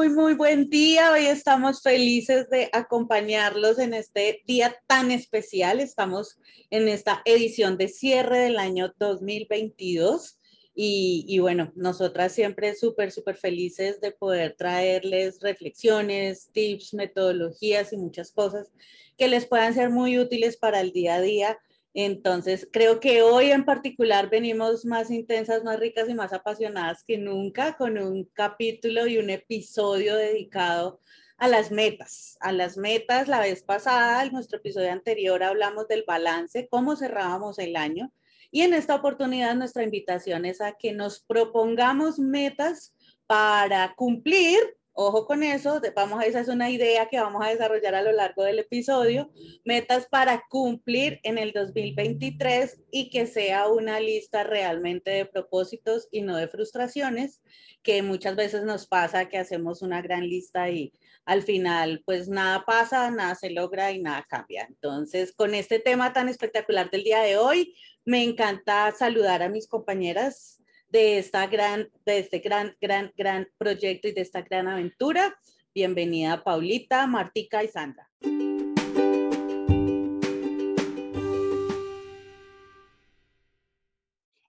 muy, muy buen día. Hoy estamos felices de acompañarlos en este día tan especial. Estamos en esta edición de cierre del año 2022. Y, y bueno, nosotras siempre súper, súper felices de poder traerles reflexiones, tips, metodologías y muchas cosas que les puedan ser muy útiles para el día a día entonces, creo que hoy en particular venimos más intensas, más ricas y más apasionadas que nunca con un capítulo y un episodio dedicado a las metas. A las metas, la vez pasada, en nuestro episodio anterior, hablamos del balance, cómo cerrábamos el año. Y en esta oportunidad, nuestra invitación es a que nos propongamos metas para cumplir Ojo con eso, vamos a, esa es una idea que vamos a desarrollar a lo largo del episodio, metas para cumplir en el 2023 y que sea una lista realmente de propósitos y no de frustraciones, que muchas veces nos pasa que hacemos una gran lista y al final pues nada pasa, nada se logra y nada cambia. Entonces, con este tema tan espectacular del día de hoy, me encanta saludar a mis compañeras de, esta gran, de este gran, gran, gran proyecto y de esta gran aventura. Bienvenida Paulita, Martica y Sandra.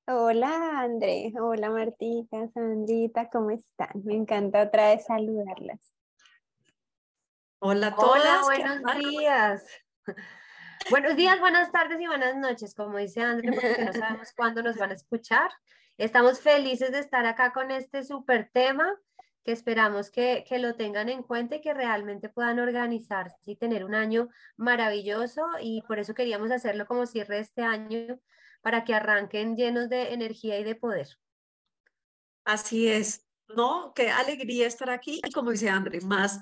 Hola André, hola Martica, Sandrita, ¿cómo están? Me encanta otra vez saludarlas. Hola a Hola, buenos días. Buenos días, buenas tardes y buenas noches, como dice André, porque no sabemos cuándo nos van a escuchar. Estamos felices de estar acá con este súper tema que esperamos que, que, lo tengan en cuenta y que realmente puedan organizarse y tener un año maravilloso y por eso queríamos hacerlo como cierre este año para que arranquen llenos de energía y de poder. Así es, ¿no? Qué alegría estar aquí y como dice André, más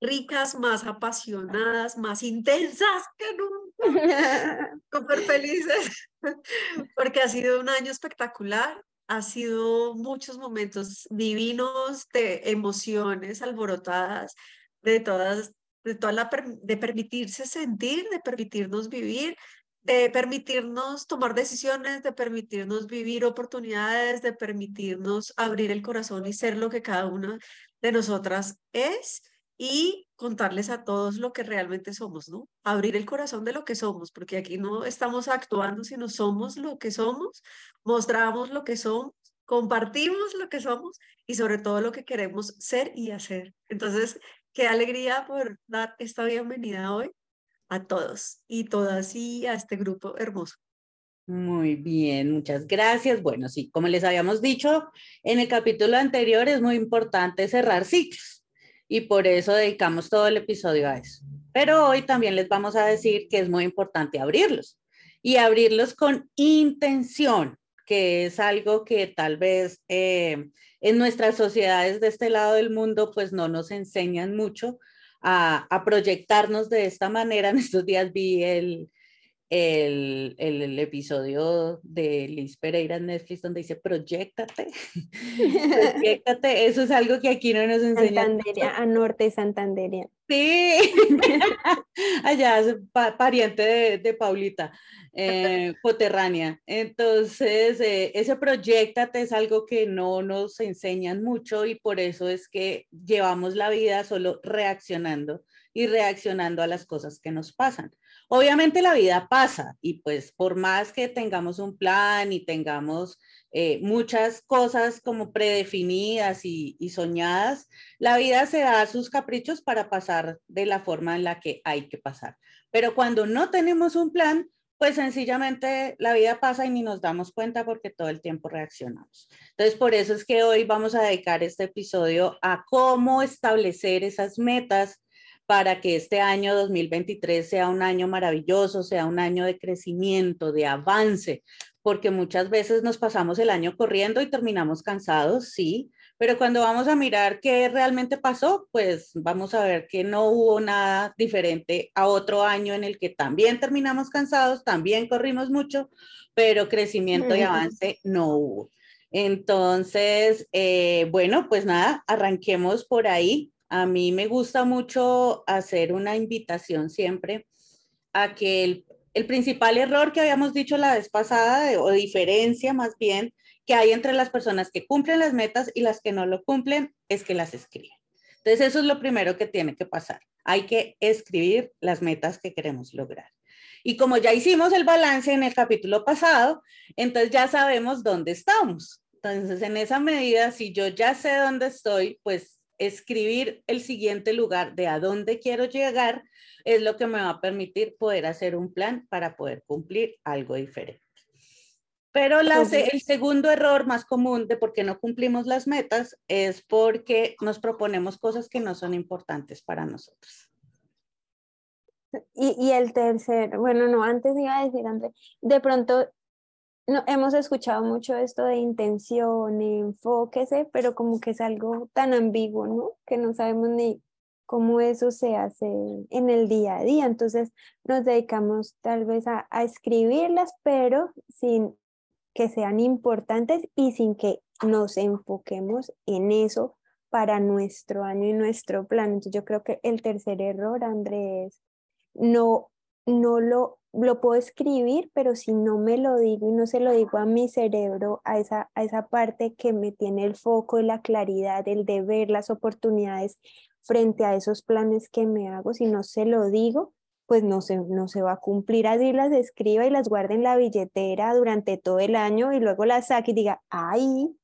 ricas, más apasionadas, más intensas que nunca. Súper felices porque ha sido un año espectacular ha sido muchos momentos divinos de emociones alborotadas, de todas, de toda la, de permitirse sentir, de permitirnos vivir, de permitirnos tomar decisiones, de permitirnos vivir oportunidades, de permitirnos abrir el corazón y ser lo que cada una de nosotras es y contarles a todos lo que realmente somos, ¿no? Abrir el corazón de lo que somos, porque aquí no estamos actuando, sino somos lo que somos, mostramos lo que somos, compartimos lo que somos y sobre todo lo que queremos ser y hacer. Entonces, qué alegría por dar esta bienvenida hoy a todos y todas y a este grupo hermoso. Muy bien, muchas gracias. Bueno, sí, como les habíamos dicho en el capítulo anterior, es muy importante cerrar ciclos y por eso dedicamos todo el episodio a eso. Pero hoy también les vamos a decir que es muy importante abrirlos y abrirlos con intención, que es algo que tal vez eh, en nuestras sociedades de este lado del mundo pues no nos enseñan mucho a, a proyectarnos de esta manera. En estos días vi el, el, el, episodio de Liz Pereira en Netflix donde dice proyectate, proyectate, eso es algo que aquí no nos enseña. Santanderia, a norte Santanderia. Sí, allá es pariente de, de Paulita, eh, coterránea. Entonces, eh, ese proyectate es algo que no nos enseñan mucho y por eso es que llevamos la vida solo reaccionando y reaccionando a las cosas que nos pasan. Obviamente la vida pasa y pues por más que tengamos un plan y tengamos eh, muchas cosas como predefinidas y, y, soñadas, la vida se da sus caprichos para pasar de la forma en la que hay que pasar. Pero cuando no tenemos un plan, pues sencillamente la vida pasa y ni nos damos cuenta porque todo el tiempo reaccionamos. Entonces, por eso es que hoy vamos a dedicar este episodio a cómo establecer esas metas para que este año 2023 sea un año maravilloso, sea un año de crecimiento, de avance, porque muchas veces nos pasamos el año corriendo y terminamos cansados, sí, pero cuando vamos a mirar qué realmente pasó, pues vamos a ver que no hubo nada diferente a otro año en el que también terminamos cansados, también corrimos mucho, pero crecimiento y avance no hubo. Entonces, eh, bueno, pues nada, arranquemos por ahí. A mí me gusta mucho hacer una invitación siempre a que el, principal error que habíamos dicho la vez pasada, o diferencia más bien, que hay entre las personas que cumplen las metas y las que no lo cumplen, es que las escriben. Entonces, eso es lo primero que tiene que pasar. Hay que escribir las metas que queremos lograr. Y como ya hicimos el balance en el capítulo pasado, entonces ya sabemos dónde estamos. Entonces, en esa medida, si yo ya sé dónde estoy, pues escribir el siguiente lugar de a dónde quiero llegar es lo que me va a permitir poder hacer un plan para poder cumplir algo diferente. Pero el segundo error más común de por qué no cumplimos las metas es porque nos proponemos cosas que no son importantes para nosotros. Y, y el tercer, bueno, no, antes iba a decir, André, de pronto no, hemos escuchado mucho esto de intención, enfóquese, pero como que es algo tan ambiguo, ¿no? Que no sabemos ni cómo eso se hace en el día a día. Entonces nos dedicamos tal vez a, a escribirlas, pero sin que sean importantes y sin que nos enfoquemos en eso para nuestro año y nuestro plan. Entonces yo creo que el tercer error, Andrés, no, no lo lo puedo escribir, pero si no me lo digo y no se lo digo a mi cerebro, a esa, a esa parte que me tiene el foco y la claridad, el de ver las oportunidades frente a esos planes que me hago, si no se lo digo, pues no se, no se va a cumplir. Así las escriba y las guarde en la billetera durante todo el año y luego las saque y diga, ay,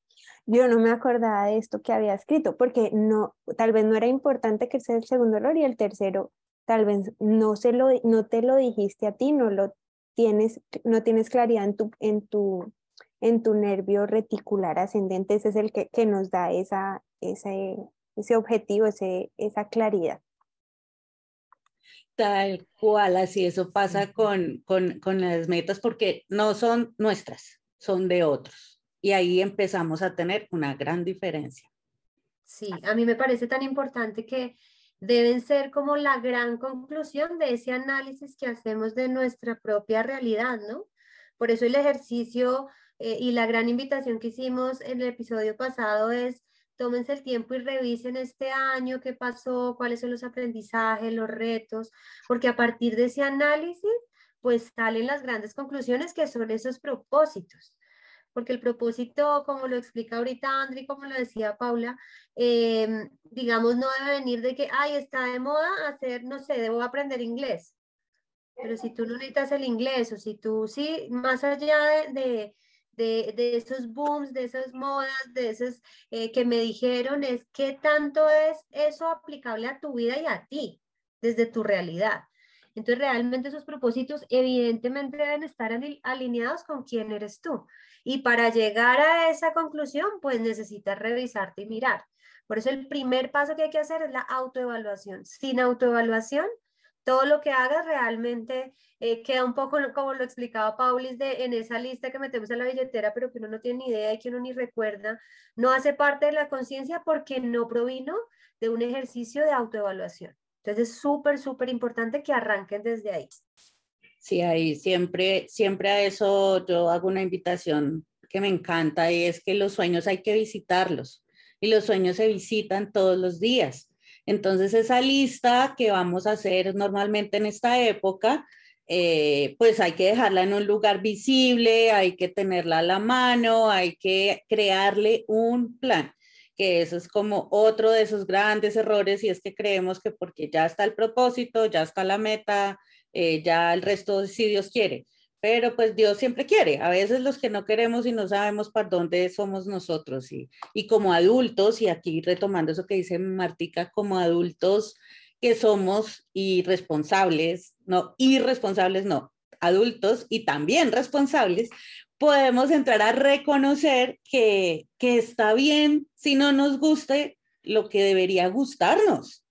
yo no me acordaba de esto que había escrito, porque no, tal vez no era importante que sea el segundo error y el tercero tal vez no, se lo, no te lo dijiste a ti, no lo tienes, no tienes claridad en tu, en tu, en tu nervio reticular ascendente, ese es el que, que nos da esa, ese, ese objetivo, ese, esa claridad. Tal cual, así eso pasa con, con, con las metas porque no son nuestras, son de otros. Y ahí empezamos a tener una gran diferencia. Sí, a mí me parece tan importante que deben ser como la gran conclusión de ese análisis que hacemos de nuestra propia realidad, ¿no? Por eso el ejercicio eh, y la gran invitación que hicimos en el episodio pasado es tómense el tiempo y revisen este año, qué pasó, cuáles son los aprendizajes, los retos, porque a partir de ese análisis, pues salen las grandes conclusiones que son esos propósitos porque el propósito, como lo explica ahorita Andri, como lo decía Paula, em, digamos, no debe venir de que, ay, está de moda hacer, no sé, debo aprender inglés. Pero si tú no necesitas el inglés, o si tú sí, más allá de, de, de, esos booms, de esas modas, de esos eh, que me dijeron, es qué tanto es eso aplicable a tu vida y a ti, desde tu realidad. Entonces, realmente esos propósitos evidentemente deben estar alineados con quién eres tú. Y para llegar a esa conclusión, pues necesitas revisarte y mirar. Por eso el primer paso que hay que hacer es la autoevaluación. Sin autoevaluación, todo lo que hagas realmente eh, queda un poco como lo explicaba Paulis de, en esa lista que metemos en la billetera, pero que uno no tiene ni idea y que uno ni recuerda, no hace parte de la conciencia porque no provino de un ejercicio de autoevaluación. Entonces es súper, súper importante que arranquen desde ahí. Sí, ahí siempre, siempre a eso yo hago una invitación que me encanta y es que los sueños hay que visitarlos y los sueños se visitan todos los días. Entonces esa lista que vamos a hacer normalmente en esta época, eh, pues hay que dejarla en un lugar visible, hay que tenerla a la mano, hay que crearle un plan que eso es como otro de esos grandes errores y es que creemos que porque ya está el propósito, ya está la meta, eh, ya el resto si Dios quiere. Pero pues Dios siempre quiere. A veces los que no queremos y no sabemos para dónde somos nosotros. Y, y como adultos, y aquí retomando eso que dice Martica, como adultos que somos irresponsables, no, irresponsables no, adultos y también responsables, podemos entrar a reconocer que, que está bien si no nos guste lo que debería gustarnos.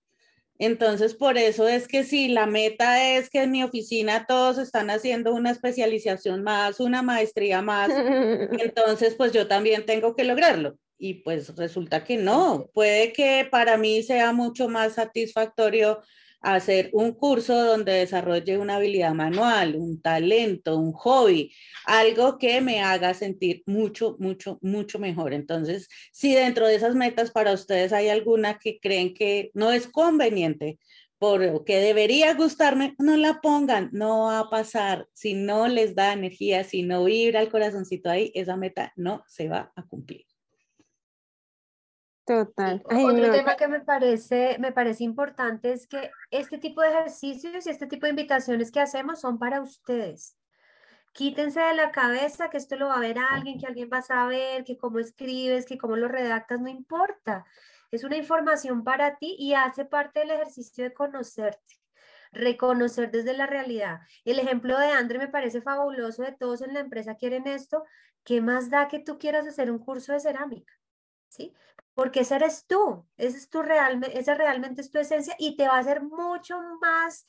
Entonces, por eso es que si la meta es que en mi oficina todos están haciendo una especialización más, una maestría más, entonces pues yo también tengo que lograrlo. Y pues resulta que no, puede que para mí sea mucho más satisfactorio hacer un curso donde desarrolle una habilidad manual, un talento, un hobby, algo que me haga sentir mucho, mucho, mucho mejor. Entonces, si dentro de esas metas para ustedes hay alguna que creen que no es conveniente, porque debería gustarme, no la pongan, no va a pasar. Si no les da energía, si no vibra el corazoncito ahí, esa meta no se va a cumplir. Total. Otro tema que me parece, me parece importante es que este tipo de ejercicios y este tipo de invitaciones que hacemos son para ustedes. Quítense de la cabeza que esto lo va a ver alguien, que alguien va a saber, que cómo escribes, que cómo lo redactas, no importa. Es una información para ti y hace parte del ejercicio de conocerte, reconocer desde la realidad. El ejemplo de Andre me parece fabuloso, de todos en la empresa quieren esto. ¿Qué más da que tú quieras hacer un curso de cerámica? ¿Sí? Porque ese eres tú, ese es tu real, esa realmente es tu esencia y te va a hacer mucho más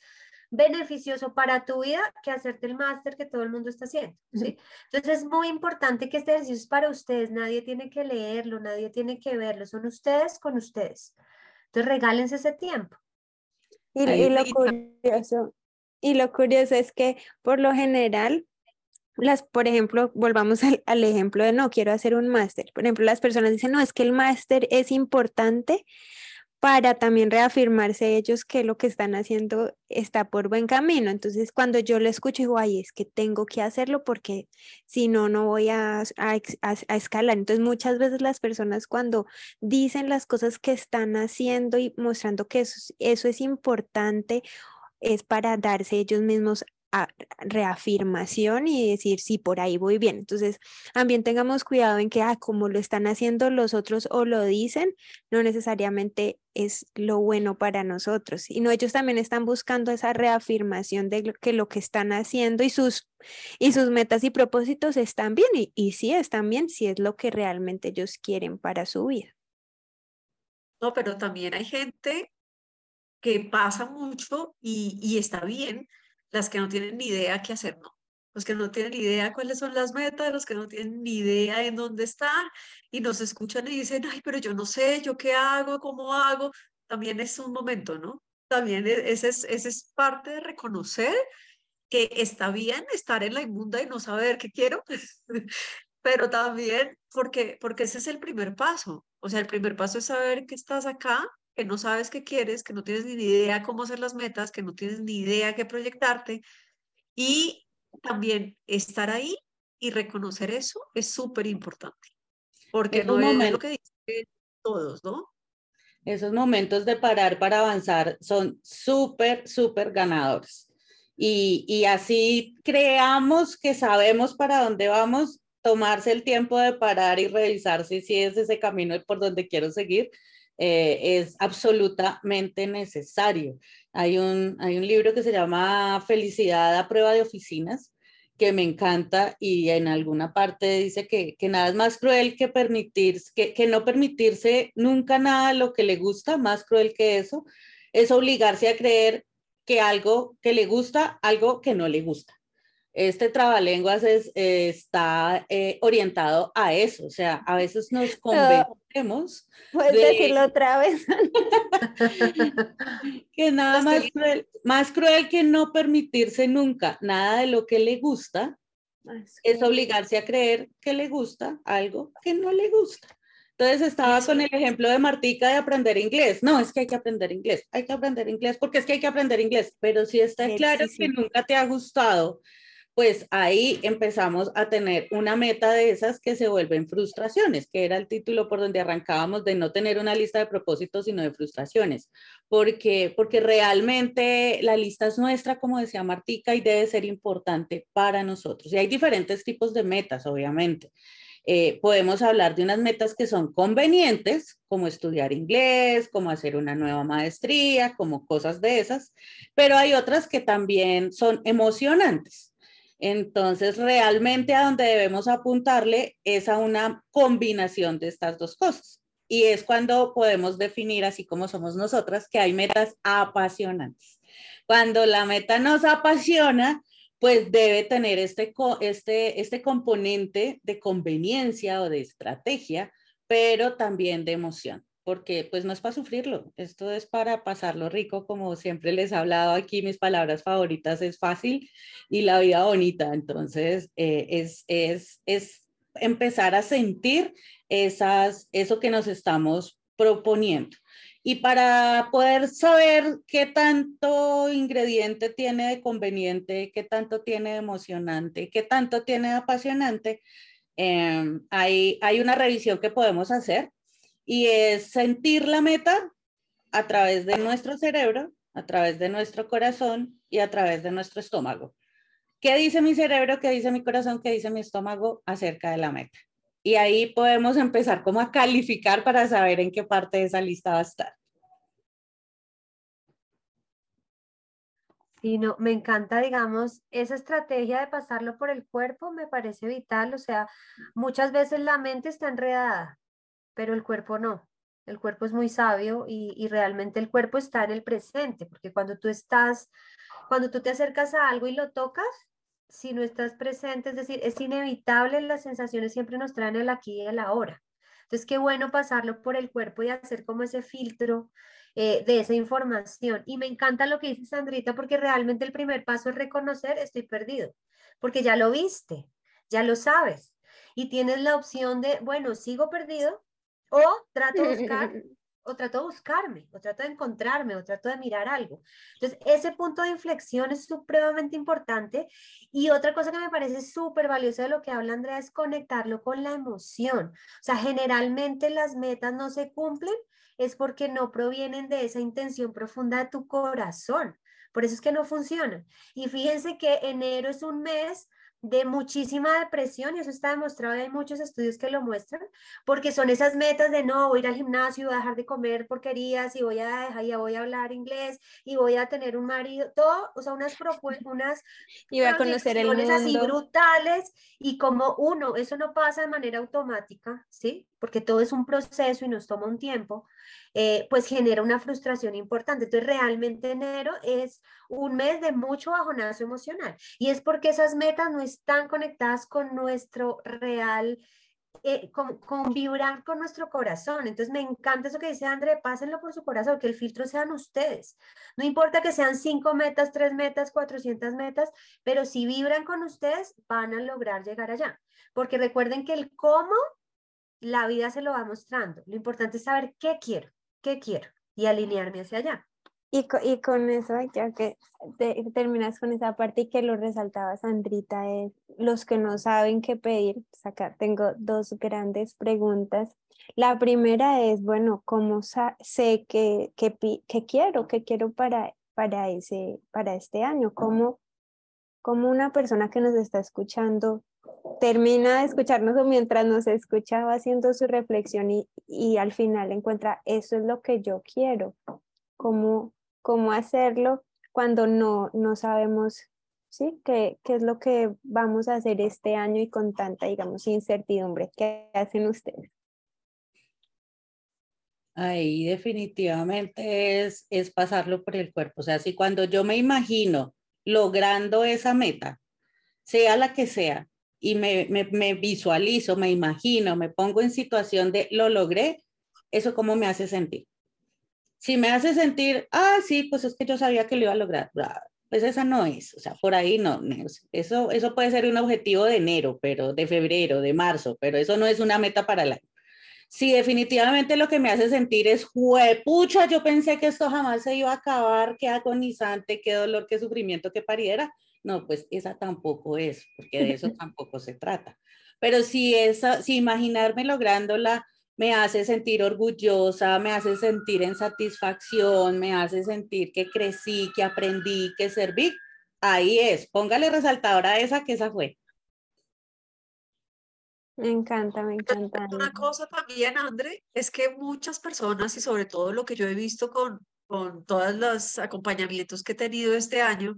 beneficioso para tu vida que hacerte el máster que todo el mundo está haciendo, ¿sí? Entonces es muy importante que este ejercicio es para ustedes, nadie tiene que leerlo, nadie tiene que verlo, son ustedes con ustedes. Entonces regálense ese tiempo. Y, lo curioso, y lo curioso es que por lo general por ejemplo, volvamos al, al, ejemplo de no quiero hacer un máster. Por ejemplo, las personas dicen, no, es que el máster es importante para también reafirmarse ellos que lo que están haciendo está por buen camino. Entonces, cuando yo lo escucho, digo, ay, es que tengo que hacerlo porque si no, no voy a, a, escalar. Entonces, muchas veces las personas cuando dicen las cosas que están haciendo y mostrando que eso, eso es importante, es para darse ellos mismos reafirmación y decir, sí, por ahí voy bien. Entonces, también tengamos cuidado en que, ah, como lo están haciendo los otros o lo dicen, no necesariamente es lo bueno para nosotros. Y no, ellos también están buscando esa reafirmación de que lo que están haciendo y sus, y sus metas y propósitos están bien. Y, y sí, están bien, si es lo que realmente ellos quieren para su vida. No, pero también hay gente que pasa mucho y, y está bien, las que no tienen ni idea qué hacer, no. Los que no tienen ni idea cuáles son las metas, los que no tienen ni idea en dónde están y nos escuchan y dicen, ay, pero yo no sé, yo qué hago, cómo hago. También es un momento, ¿no? También e, ese es, ese es parte de reconocer que está bien estar en la inmunda y no saber qué quiero, pero también porque, porque ese es el primer paso. O sea, el primer paso es saber que estás acá que no sabes qué quieres, que no tienes ni idea cómo hacer las metas, que no tienes ni idea qué proyectarte. Y también estar ahí y reconocer eso es súper importante. Porque no es lo que dicen todos, ¿no? Esos momentos de parar para avanzar son súper, súper ganadores. Y, y así creamos que sabemos para dónde vamos, tomarse el tiempo de parar y revisar si, si es ese camino por donde quiero seguir, eh, es absolutamente necesario. Hay un, hay un libro que se llama Felicidad a prueba de oficinas, que me encanta y en alguna parte dice que, que nada es más cruel que permitirse, que, que no permitirse nunca nada lo que le gusta, más cruel que eso, es obligarse a creer que algo que le gusta, algo que no le gusta este trabalenguas es, eh, está eh, orientado a eso, o sea, a veces nos convencemos. Puedes decirlo otra vez. que nada más cruel, más cruel que no permitirse nunca nada de lo que le gusta, es obligarse a creer que le gusta algo que no le gusta. Entonces estaba con el ejemplo de Martica de aprender inglés. No, es que hay que aprender inglés, hay que aprender inglés, porque es que hay que aprender inglés, pero si está claro que nunca te ha gustado pues ahí empezamos a tener una meta de esas que se vuelven frustraciones, que era el título por donde arrancábamos de no tener una lista de propósitos, sino de frustraciones, porque, porque realmente la lista es nuestra, como decía Martica, y debe ser importante para nosotros. Y hay diferentes tipos de metas, obviamente. Eh, podemos hablar de unas metas que son convenientes, como estudiar inglés, como hacer una nueva maestría, como cosas de esas, pero hay otras que también son emocionantes entonces, realmente a donde debemos apuntarle es a una combinación de estas dos cosas. Y es cuando podemos definir, así como somos nosotras, que hay metas apasionantes. Cuando la meta nos apasiona, pues debe tener este, este, este componente de conveniencia o de estrategia, pero también de emoción porque pues no es para sufrirlo, esto es para pasarlo rico, como siempre les he hablado aquí, mis palabras favoritas es fácil y la vida bonita, entonces eh, es, es, es empezar a sentir esas, eso que nos estamos proponiendo. Y para poder saber qué tanto ingrediente tiene de conveniente, qué tanto tiene de emocionante, qué tanto tiene de apasionante, em, hay, hay una revisión que podemos hacer y es sentir la meta a través de nuestro cerebro, a través de nuestro corazón y a través de nuestro estómago. ¿Qué dice mi cerebro? ¿Qué dice mi corazón? ¿Qué dice mi estómago acerca de la meta? Y ahí podemos empezar como a calificar para saber en qué parte de esa lista va a estar. Sí, no, me encanta, digamos, esa estrategia de pasarlo por el cuerpo me parece vital, o sea, muchas veces la mente está enredada, pero el cuerpo no. El cuerpo es muy sabio y, realmente el cuerpo está en el presente, porque cuando tú estás, cuando tú te acercas a algo y lo tocas, si no estás presente, es decir, es inevitable, las sensaciones siempre nos traen el aquí y el ahora. Entonces, qué bueno pasarlo por el cuerpo y hacer como ese filtro eh, de esa información. Y me encanta lo que dice Sandrita, porque realmente el primer paso es reconocer, estoy perdido, porque ya lo viste, ya lo sabes. Y tienes la opción de, bueno, sigo perdido o trato de o trato de buscarme, o trato de encontrarme, o trato de mirar algo. Entonces, ese punto de inflexión es supremamente importante. Y otra cosa que me parece súper valiosa de lo que habla Andrea es conectarlo con la emoción. O sea, generalmente las metas no se cumplen es porque no provienen de esa intención profunda de tu corazón. Por eso es que no funcionan. Y fíjense que enero es un mes de muchísima depresión y eso está demostrado y hay muchos estudios que lo muestran porque son esas metas de no voy a ir al gimnasio voy a dejar de comer porquerías y voy a dejar ya voy a hablar inglés y voy a tener un marido todo o sea unas propuestas y voy a conocer el mundo así brutales y como uno eso no pasa de manera automática sí porque todo es un proceso y nos toma un tiempo eh, pues genera una frustración importante. Entonces, realmente enero es un mes de mucho bajonazo emocional y es porque esas metas no están conectadas con nuestro real eh, con, vibrar con nuestro corazón. Entonces me encanta eso que dice André, pásenlo por su corazón, que el filtro sean ustedes. No importa que sean cinco metas, tres metas, 400 metas, pero si vibran con ustedes, van a lograr llegar allá. Porque recuerden que el cómo, la vida se lo va mostrando. Lo importante es saber qué quiero qué quiero y alinearme hacia allá. Y, con eso, ya que terminas con esa parte y que lo resaltaba Sandrita, es los que no saben qué pedir. Acá tengo dos grandes preguntas. La primera es, bueno, ¿cómo sé qué que, que, quiero, qué quiero para, para, ese, para este año? ¿Cómo, ¿Cómo una persona que nos está escuchando termina de escucharnos o mientras nos escuchaba haciendo su reflexión y, y, al final encuentra, eso es lo que yo quiero, cómo, cómo hacerlo cuando no, no sabemos ¿sí? ¿Qué, ¿Qué es lo que vamos a hacer este año y con tanta, digamos, incertidumbre? ¿Qué hacen ustedes? Ahí definitivamente es, es pasarlo por el cuerpo. O sea, si cuando yo me imagino logrando esa meta, sea la que sea, y me, me, visualizo, me imagino, me pongo en situación de lo logré, eso cómo me hace sentir. Si me hace sentir, ah, sí, pues es que yo sabía que lo iba a lograr, pues esa no es, o sea, por ahí no, eso, eso puede ser un objetivo de enero, pero de febrero, de marzo, pero eso no es una meta para el año. Si definitivamente lo que me hace sentir es, pucha, yo pensé que esto jamás se iba a acabar, qué agonizante, qué dolor, qué sufrimiento, qué pariera, no, pues esa tampoco es, porque de eso tampoco se trata. Pero si, esa, si imaginarme lográndola me hace sentir orgullosa, me hace sentir en satisfacción, me hace sentir que crecí, que aprendí, que serví, ahí es. Póngale resaltadora a esa que esa fue. Me encanta, me encanta. Una cosa también, André, es que muchas personas y sobre todo lo que yo he visto con, con todos los acompañamientos que he tenido este año,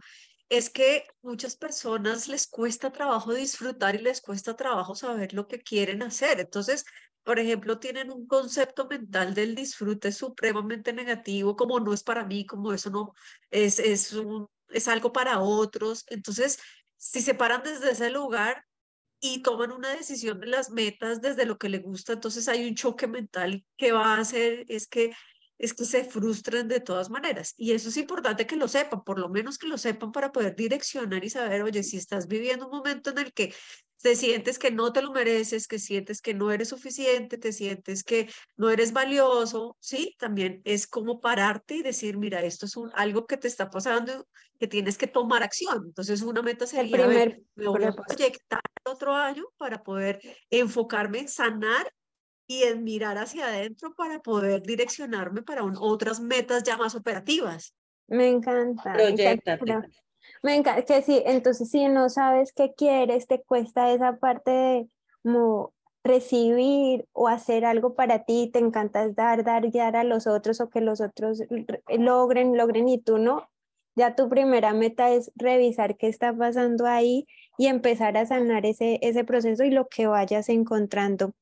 es que muchas personas les cuesta trabajo disfrutar y les cuesta trabajo saber lo que quieren hacer. Entonces, por ejemplo, tienen un concepto mental del disfrute supremamente negativo, como no es para mí, como eso no es, es, es algo para otros. Entonces, si se paran desde ese lugar y toman una decisión de las metas desde lo que les gusta, entonces hay un choque mental que va a hacer es que es que se frustran de todas maneras. Y eso es importante que lo sepan, por lo menos que lo sepan para poder direccionar y saber, oye, si estás viviendo un momento en el que te sientes que no te lo mereces, que sientes que no eres suficiente, te sientes que no eres valioso, ¿sí? También es como pararte y decir, mira, esto es un, algo que te está pasando, que tienes que tomar acción. Entonces, una meta sería, me voy a proyectar otro año para poder enfocarme en sanar y en mirar hacia adentro para poder direccionarme para otras metas ya más operativas. Me encanta. Proyectate. Me encanta que sí, entonces si no sabes qué quieres, te cuesta esa parte de como recibir o hacer algo para ti, te encanta dar, dar, guiar a los otros o que los otros logren, logren y tú no. Ya tu primera meta es revisar qué está pasando ahí y empezar a sanar ese, ese proceso y lo que vayas encontrando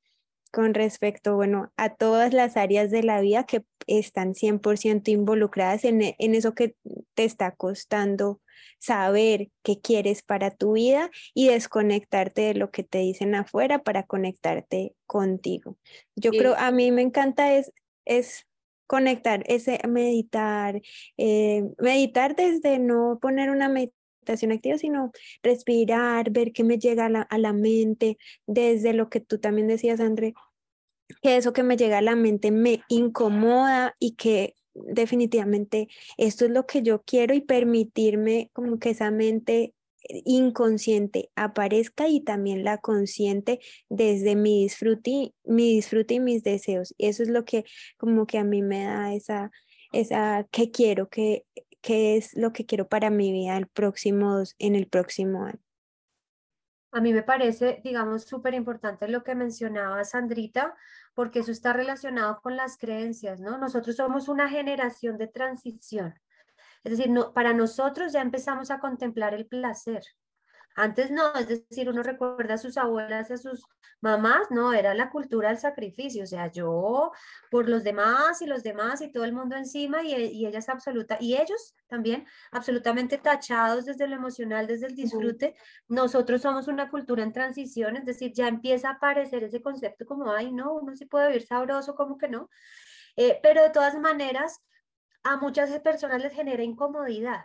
con respecto, bueno, a todas las áreas de la vida que están 100% involucradas en, en, eso que te está costando saber qué quieres para tu vida y desconectarte de lo que te dicen afuera para conectarte contigo. Yo creo, a mí me encanta es, es conectar, ese meditar, eh, meditar desde no poner una meditación activa, sino respirar, ver qué me llega a la, a la mente, desde lo que tú también decías, André, que eso que me llega a la mente me incomoda y que definitivamente esto es lo que yo quiero y permitirme como que esa mente inconsciente aparezca y también la consciente desde mi disfrute, mi disfrute y mis deseos. Y eso es lo que como que a mí me da esa, esa que quiero, que, que es lo que quiero para mi vida el próximo, en el próximo año. A mí me parece, digamos, súper importante lo que mencionaba Sandrita, porque eso está relacionado con las creencias, ¿no? Nosotros somos una generación de transición. Es decir, no, para nosotros ya empezamos a contemplar el placer. Antes no, es decir, uno recuerda a sus abuelas, a sus mamás, no, era la cultura del sacrificio, o sea, yo por los demás y los demás y todo el mundo encima y, y ellas absoluta, y ellos también absolutamente tachados desde lo emocional, desde el disfrute. Nosotros somos una cultura en transición, es decir, ya empieza a aparecer ese concepto como, ay, no, uno sí puede vivir sabroso, como que no. Eh, pero de todas maneras, a muchas personas les genera incomodidad.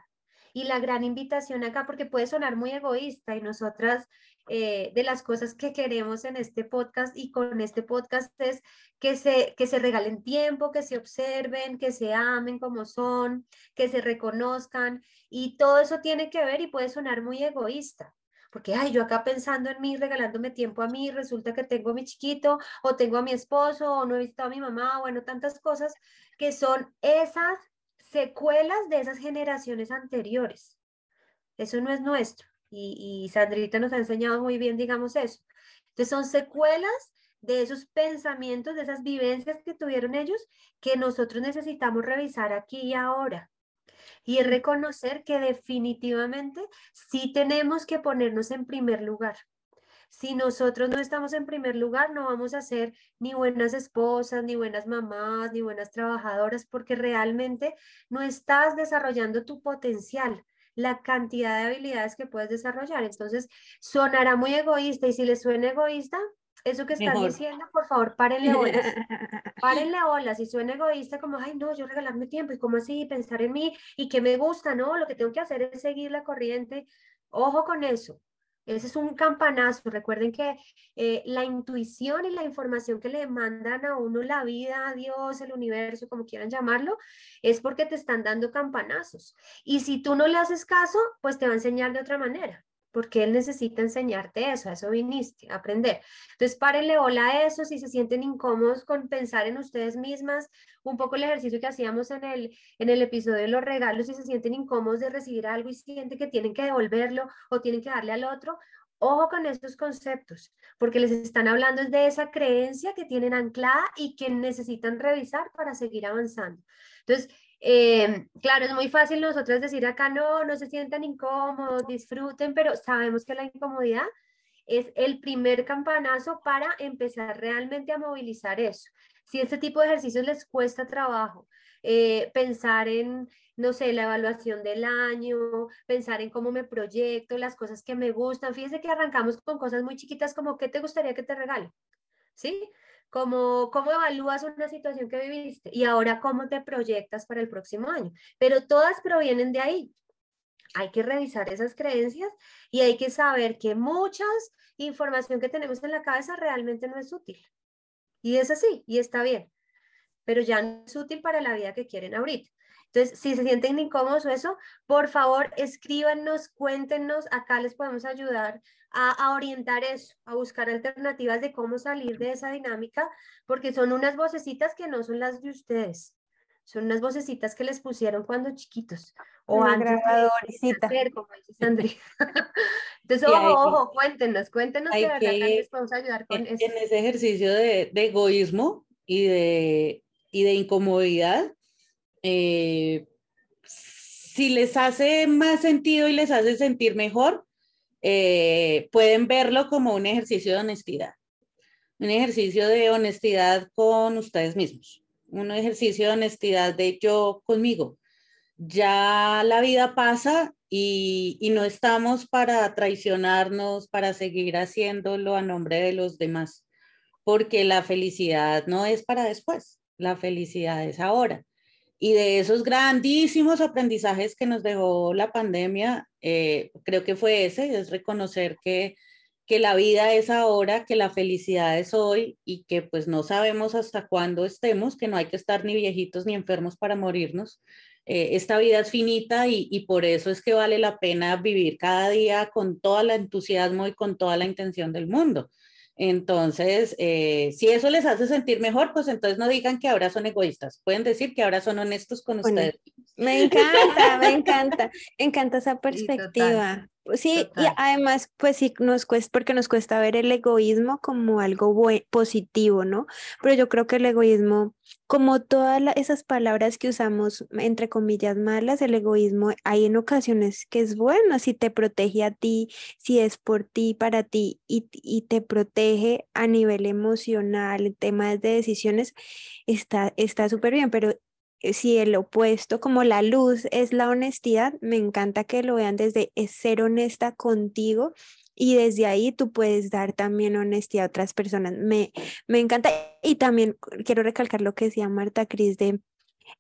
Y la gran invitación acá, porque puede sonar muy egoísta y nosotras eh, de las cosas que queremos en este podcast y con este podcast es que se, que se regalen tiempo, que se observen, que se amen como son, que se reconozcan y todo eso tiene que ver y puede sonar muy egoísta. Porque, ay, yo acá pensando en mí, regalándome tiempo a mí, resulta que tengo a mi chiquito, o tengo a mi esposo, o no he visto a mi mamá, bueno, tantas cosas que son esas secuelas de esas generaciones anteriores. Eso no es nuestro. Y, Sandrita nos ha enseñado muy bien, digamos eso. Entonces son secuelas de esos pensamientos, de esas vivencias que tuvieron ellos, que nosotros necesitamos revisar aquí y ahora. Y reconocer que definitivamente sí tenemos que ponernos en primer lugar. Si nosotros no estamos en primer lugar, no vamos a ser ni buenas esposas, ni buenas mamás, ni buenas trabajadoras, porque realmente no estás desarrollando tu potencial la cantidad de habilidades que puedes desarrollar. Entonces, sonará muy egoísta y si le suena egoísta, eso que estás diciendo, por favor, párenle olas. Párenle olas. Si suena egoísta, como, ay, no, yo regalarme tiempo y cómo así pensar en mí y que me gusta, no, lo que tengo que hacer es seguir la corriente. Ojo con eso. Ese es un campanazo. Recuerden que eh, la intuición y la información que le mandan a uno la vida, Dios, el universo, como quieran llamarlo, es porque te están dando campanazos. Y si tú no le haces caso, pues te va a enseñar de otra manera porque él necesita enseñarte eso, a eso viniste, a aprender. Entonces, párenle hola a eso, si se sienten incómodos con pensar en ustedes mismas, un poco el ejercicio que hacíamos en el, en el episodio de los regalos, si se sienten incómodos de recibir algo y sienten que tienen que devolverlo o tienen que darle al otro, ojo con estos conceptos, porque les están hablando de esa creencia que tienen anclada y que necesitan revisar para seguir avanzando. Entonces, eh, claro, es muy fácil nosotros decir acá no, no se sientan incómodos, disfruten, pero sabemos que la incomodidad es el primer campanazo para empezar realmente a movilizar eso. Si este tipo de ejercicios les cuesta trabajo, eh, pensar en, no sé, la evaluación del año, pensar en cómo me proyecto, las cosas que me gustan. Fíjense que arrancamos con cosas muy chiquitas como ¿qué te gustaría que te regale? ¿Sí? Cómo, cómo evalúas una situación que viviste y ahora cómo te proyectas para el próximo año. Pero todas provienen de ahí. Hay que revisar esas creencias y hay que saber que mucha información que tenemos en la cabeza realmente no es útil. Y es así, y está bien, pero ya no es útil para la vida que quieren ahorita. Entonces, si se sienten incómodos o eso, por favor, escríbanos, cuéntenos, acá les podemos ayudar a, a, orientar eso, a buscar alternativas de cómo salir de esa dinámica, porque son unas vocecitas que no son las de ustedes, son unas vocecitas que les pusieron cuando chiquitos o Una antes de nacer, como dice Sandri. Entonces, ojo, ojo, cuéntenos, cuéntenos que de verdad acá que- les podemos ayudar con en, eso. en ese ejercicio de, de egoísmo y de, y de incomodidad, eh, si les hace más sentido y les hace sentir mejor, eh, pueden verlo como un ejercicio de honestidad, un ejercicio de honestidad con ustedes mismos, un ejercicio de honestidad de yo conmigo. Ya la vida pasa y, y no estamos para traicionarnos, para seguir haciéndolo a nombre de los demás, porque la felicidad no es para después, la felicidad es ahora. Y de esos grandísimos aprendizajes que nos dejó la pandemia, eh, creo que fue ese, es reconocer que, que la vida es ahora, que la felicidad es hoy y que pues no sabemos hasta cuándo estemos, que no hay que estar ni viejitos ni enfermos para morirnos. Eh, esta vida es finita y, y por eso es que vale la pena vivir cada día con todo el entusiasmo y con toda la intención del mundo. Entonces, eh, si eso les hace sentir mejor, pues entonces no digan que ahora son egoístas. Pueden decir que ahora son honestos con Bueno, ustedes. Me encanta, me encanta, me encanta esa Sí, total, perspectiva. Sí, y además, pues sí, nos cuesta, porque nos cuesta ver el egoísmo como algo positivo, ¿no? Pero yo creo que el egoísmo, como todas esas palabras que usamos, entre comillas, malas, el egoísmo hay en ocasiones que es bueno, si te protege a ti, si es por ti, para ti, y, y te protege a nivel emocional, en temas de decisiones, está súper bien, pero eh, si el opuesto, como la luz es la honestidad, me encanta que lo vean desde es ser honesta contigo y desde ahí tú puedes dar también honestidad a otras personas. Me, me encanta y también quiero recalcar lo que decía Marta Cris de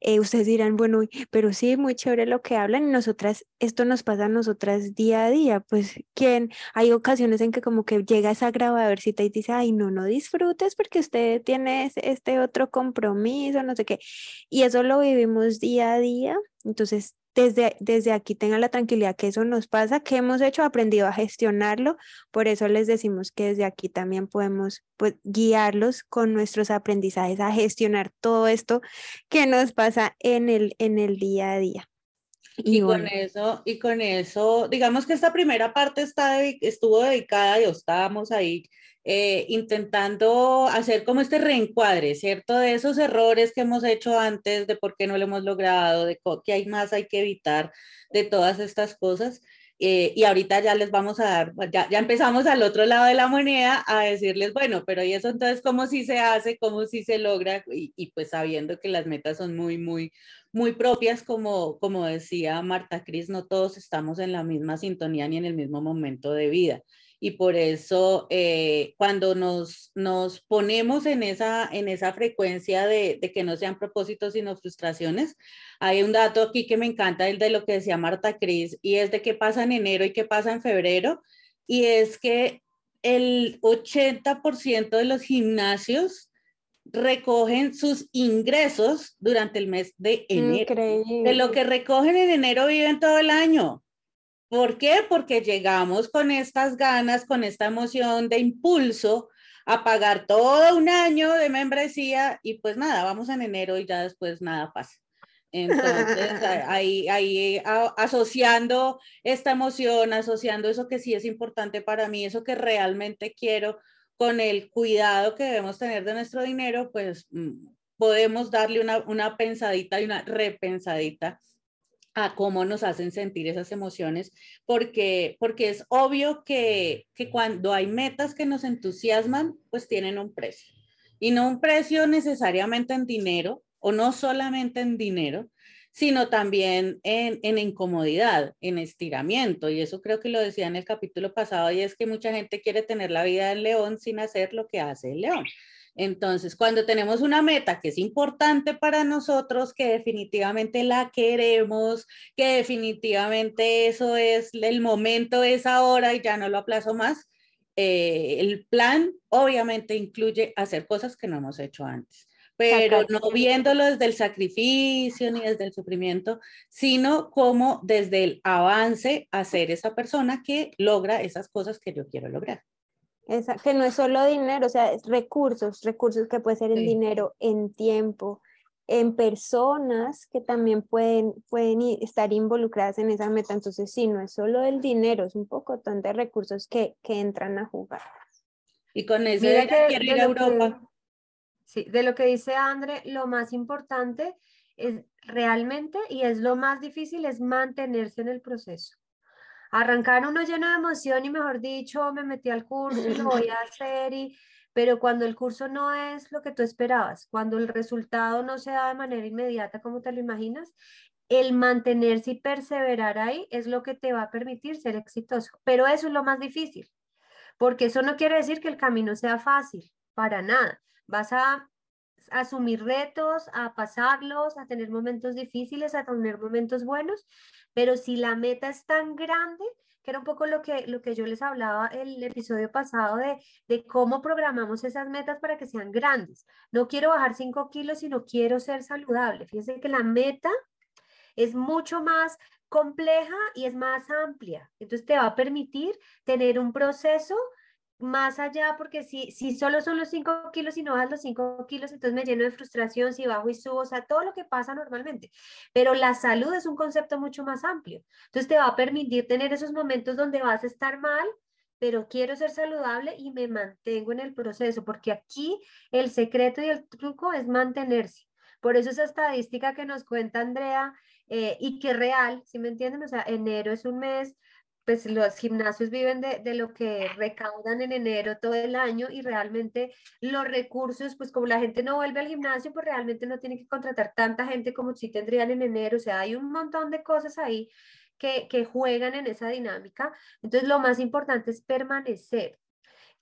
eh, ustedes dirán, bueno, pero sí, muy chévere lo que hablan y nosotras, esto nos pasa a nosotras día a día, pues quien hay ocasiones en que como que llega esa grabadorcita y dice, ay, no, no disfrutes porque usted tiene es- este otro compromiso, no sé qué, y eso lo vivimos día a día, entonces desde, desde aquí tengan la tranquilidad que eso nos pasa, que hemos hecho, aprendido a gestionarlo, por eso les decimos que desde aquí también podemos pues, guiarlos con nuestros aprendizajes a gestionar todo esto que nos pasa en el, en el día a día. Y, Y con eso, y con eso, digamos que esta primera parte está, estuvo dedicada, y estábamos ahí eh, intentando hacer como este reencuadre, ¿cierto? De esos errores que hemos hecho antes, de por qué no lo hemos logrado, de qué hay más hay que evitar, de todas estas cosas. Eh, y ahorita ya les vamos a dar, ya, ya empezamos al otro lado de la moneda a decirles, bueno, pero ¿y eso entonces cómo sí se hace, cómo sí se logra? Y, y pues sabiendo que las metas son muy, muy, muy propias, como, como decía Marta Cris, no todos estamos en la misma sintonía ni en el mismo momento de vida. Y por eso eh, cuando nos, nos ponemos en esa, en esa frecuencia de, de, que no sean propósitos sino frustraciones, hay un dato aquí que me encanta, el de lo que decía Marta Cris, y es de qué pasa en enero y qué pasa en febrero, y es que el 80% de los gimnasios recogen sus ingresos durante el mes de enero. increíble. De lo que recogen en enero viven todo el año. ¿Por qué? Porque llegamos con estas ganas, con esta emoción de impulso a pagar todo un año de membresía y pues nada, vamos en enero y ya después nada pasa. Entonces, ahí, ahí asociando esta emoción, asociando eso que sí es importante para mí, eso que realmente quiero, con el cuidado que debemos tener de nuestro dinero, pues mm, podemos darle una, una pensadita y una repensadita a cómo nos hacen sentir esas emociones, porque, porque es obvio que, que cuando hay metas que nos entusiasman, pues tienen un precio. Y no un precio necesariamente en dinero, o no solamente en dinero, sino también en, en, incomodidad, en estiramiento. Y eso creo que lo decía en el capítulo pasado, y es que mucha gente quiere tener la vida del león sin hacer lo que hace el león. Entonces, cuando tenemos una meta que es importante para nosotros, que definitivamente la queremos, que definitivamente eso es el momento, es ahora y ya no lo aplazo más, eh, el plan obviamente incluye hacer cosas que no hemos hecho antes pero no viéndolo desde el sacrificio ni desde el sufrimiento, sino como desde el avance a ser esa persona que logra esas cosas que yo quiero lograr. Esa- que no es solo dinero, o sea, es recursos, recursos que puede ser en Sí. dinero, en tiempo, en personas que también pueden, pueden estar involucradas en esa meta. Entonces, sí, no es solo el dinero, es un poco de recursos que, que entran a jugar. Y con eso Mira de que quiero ir a que- Europa. Sí, de lo que dice André, lo más importante es realmente, y es lo más difícil, es mantenerse en el proceso. Arrancar uno lleno de emoción y mejor dicho, me metí al curso y lo voy a hacer, y, pero cuando el curso no es lo que tú esperabas, cuando el resultado no se da de manera inmediata como te lo imaginas, el mantenerse y perseverar ahí es lo que te va a permitir ser exitoso. Pero eso es lo más difícil, porque eso no quiere decir que el camino sea fácil, para nada. Vas a asumir retos, a pasarlos, a tener momentos difíciles, a tener momentos buenos, pero si la meta es tan grande, que era un poco lo que, lo que yo les hablaba el episodio pasado de, de cómo programamos esas metas para que sean grandes. No quiero bajar 5 kilos, sino quiero ser saludable. Fíjense que la meta es mucho más compleja y es más amplia. Entonces te va a permitir tener un proceso más allá, porque si, si solo son los 5 kilos y no bajas los 5 kilos, entonces me lleno de frustración si bajo y subo, o sea, todo lo que pasa normalmente. Pero la salud es un concepto mucho más amplio. Entonces te va a permitir tener esos momentos donde vas a estar mal, pero quiero ser saludable y me mantengo en el proceso, porque aquí el secreto y el truco es mantenerse. Por eso esa estadística que nos cuenta Andrea eh, y que es real, ¿sí me entienden? O sea, enero es un mes pues los gimnasios viven de, de, lo que recaudan en enero todo el año y realmente los recursos, pues como la gente no vuelve al gimnasio, pues realmente no tiene que contratar tanta gente como si tendrían en enero. O sea, hay un montón de cosas ahí que, que juegan en esa dinámica. Entonces, lo más importante es permanecer,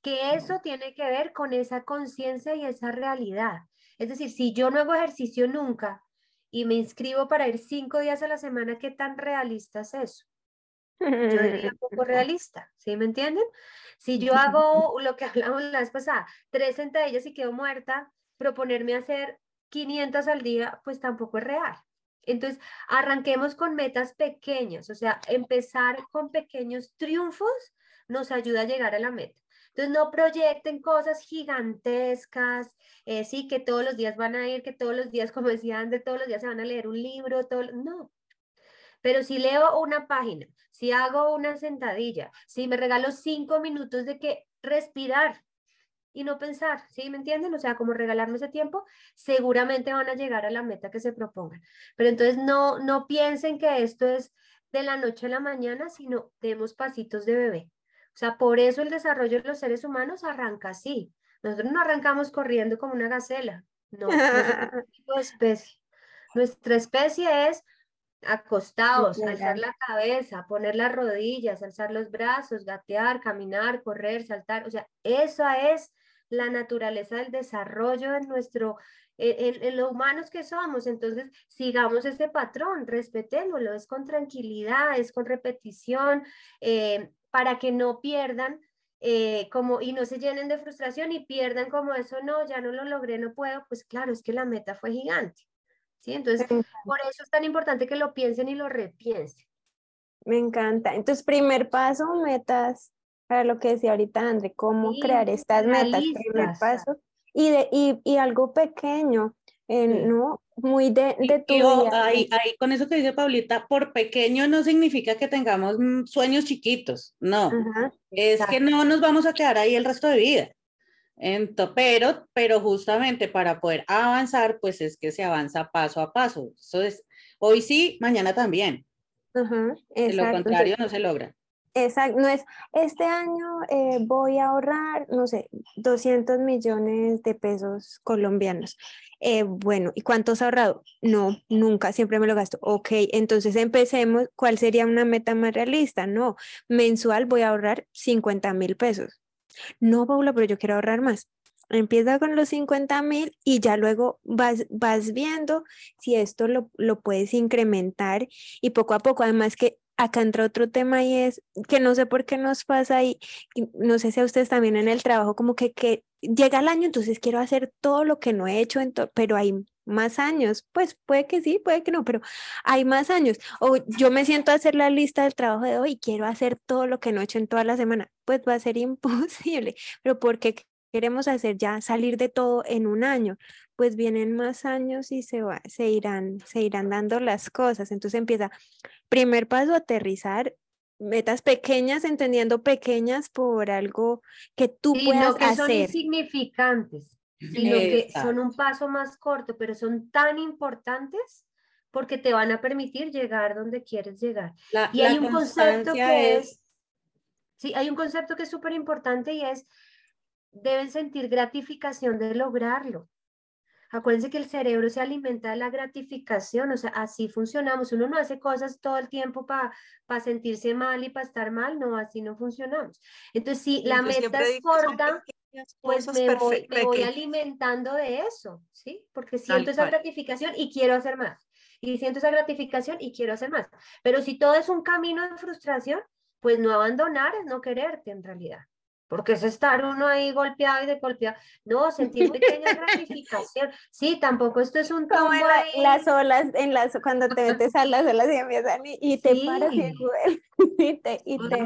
que eso tiene que ver con esa conciencia y esa realidad. Es decir, si yo no hago ejercicio nunca y me inscribo para ir cinco días a la semana, ¿qué tan realista es eso? Yo diría poco realista, ¿sí me entienden? Si yo hago lo que hablamos la vez pasada, tres sentadillas y quedo muerta, proponerme hacer 500 al día, pues tampoco es real. Entonces, arranquemos con metas pequeñas, o sea, empezar con pequeños triunfos nos ayuda a llegar a la meta. Entonces, no proyecten cosas gigantescas, eh, sí, que todos los días van a ir, que todos los días, como decía André, todos los días se van a leer un libro, todo, no, pero si leo una página, si hago una sentadilla, si me regalo cinco minutos de que respirar y no pensar, ¿sí me entienden? O sea, como regalarme ese tiempo, seguramente van a llegar a la meta que se propongan. Pero entonces no, no piensen que esto es de la noche a la mañana, sino demos pasitos de bebé. O sea, por eso el desarrollo de los seres humanos arranca así. Nosotros no arrancamos corriendo como una gacela, no, no somos un tipo de especie. Nuestra especie es acostados, alzar la cabeza, poner las rodillas, alzar los brazos, gatear, caminar, correr, saltar, o sea, esa es la naturaleza del desarrollo en nuestro, en, en, los humanos que somos, entonces sigamos ese patrón, respetémoslo, es con tranquilidad, es con repetición, eh, para que no pierdan eh, como y no se llenen de frustración y pierdan como eso, no, ya no lo logré, no puedo, pues claro, es que la meta fue gigante. ¿Sí? Entonces, por eso es tan importante que lo piensen y lo repiensen. Me encanta. Entonces, primer paso, metas, para lo que decía ahorita André, cómo Sí, crear estas metas, primer paso. Y, de, y, y algo pequeño, eh, Sí. ¿no? Muy de, de tu y o- día. ahí, ahí con eso que dice Paulita, por pequeño no significa que tengamos mm, sueños chiquitos, no, Ajá. es que no nos vamos a quedar ahí el resto de vida. Ento- pero, pero justamente para poder avanzar, pues es que se avanza paso a paso. Eso es, hoy sí, mañana también. Ajá, De lo contrario, no se logra. Exacto, no es, este año eh, voy a ahorrar, no sé, 200 millones de pesos colombianos. Eh, bueno, ¿y cuánto has ahorrado? No, nunca, siempre me lo gasto. Ok, entonces empecemos, ¿cuál sería una meta más realista? No, mensual voy a ahorrar 50 mil pesos. No, Paula, pero yo quiero ahorrar más. Empieza con los 50 mil y ya luego vas, vas viendo si esto lo, lo puedes incrementar y poco a poco, además que acá entra otro tema y es que no sé por qué nos pasa y, no sé si a ustedes también en el trabajo como que, que llega el año, entonces quiero hacer todo lo que no he hecho, pero hay más años, pues puede que sí, puede que no, pero hay más años. O yo me siento a hacer la lista del trabajo de hoy y quiero hacer todo lo que no he hecho en toda la semana, pues va a ser imposible, pero porque queremos hacer ya salir de todo en un año, pues vienen más años y se, va, se, irán, se irán dando las cosas. Entonces empieza, primer paso, aterrizar metas pequeñas, entendiendo pequeñas por algo que tú sí, puedas no que son hacer. insignificantes, sino que son un paso más corto, pero son tan importantes porque te van a permitir llegar donde quieres llegar. La- y la hay un concepto que es, sí, hay un concepto que es súper importante y es, deben sentir gratificación de lograrlo. Acuérdense que el cerebro se alimenta de la gratificación, o sea, así funcionamos. Uno no hace cosas todo el tiempo para sentirse mal y para estar mal, no, así no funcionamos. Entonces, si la meta es corta, pues me voy, me alimentando de eso, ¿sí? Porque siento esa cual. gratificación y quiero hacer más. Y siento esa gratificación y quiero hacer más. Pero si todo es un camino de frustración, pues no abandonar es no quererte en realidad. Porque es estar uno ahí golpeado y de golpeado. No, sentir pequeña gratificación. Sí, tampoco esto es un Como en tumbo la- ahí. las olas, en las, cuando te metes a las olas y empiezan y, y te paras y y te, y Una te.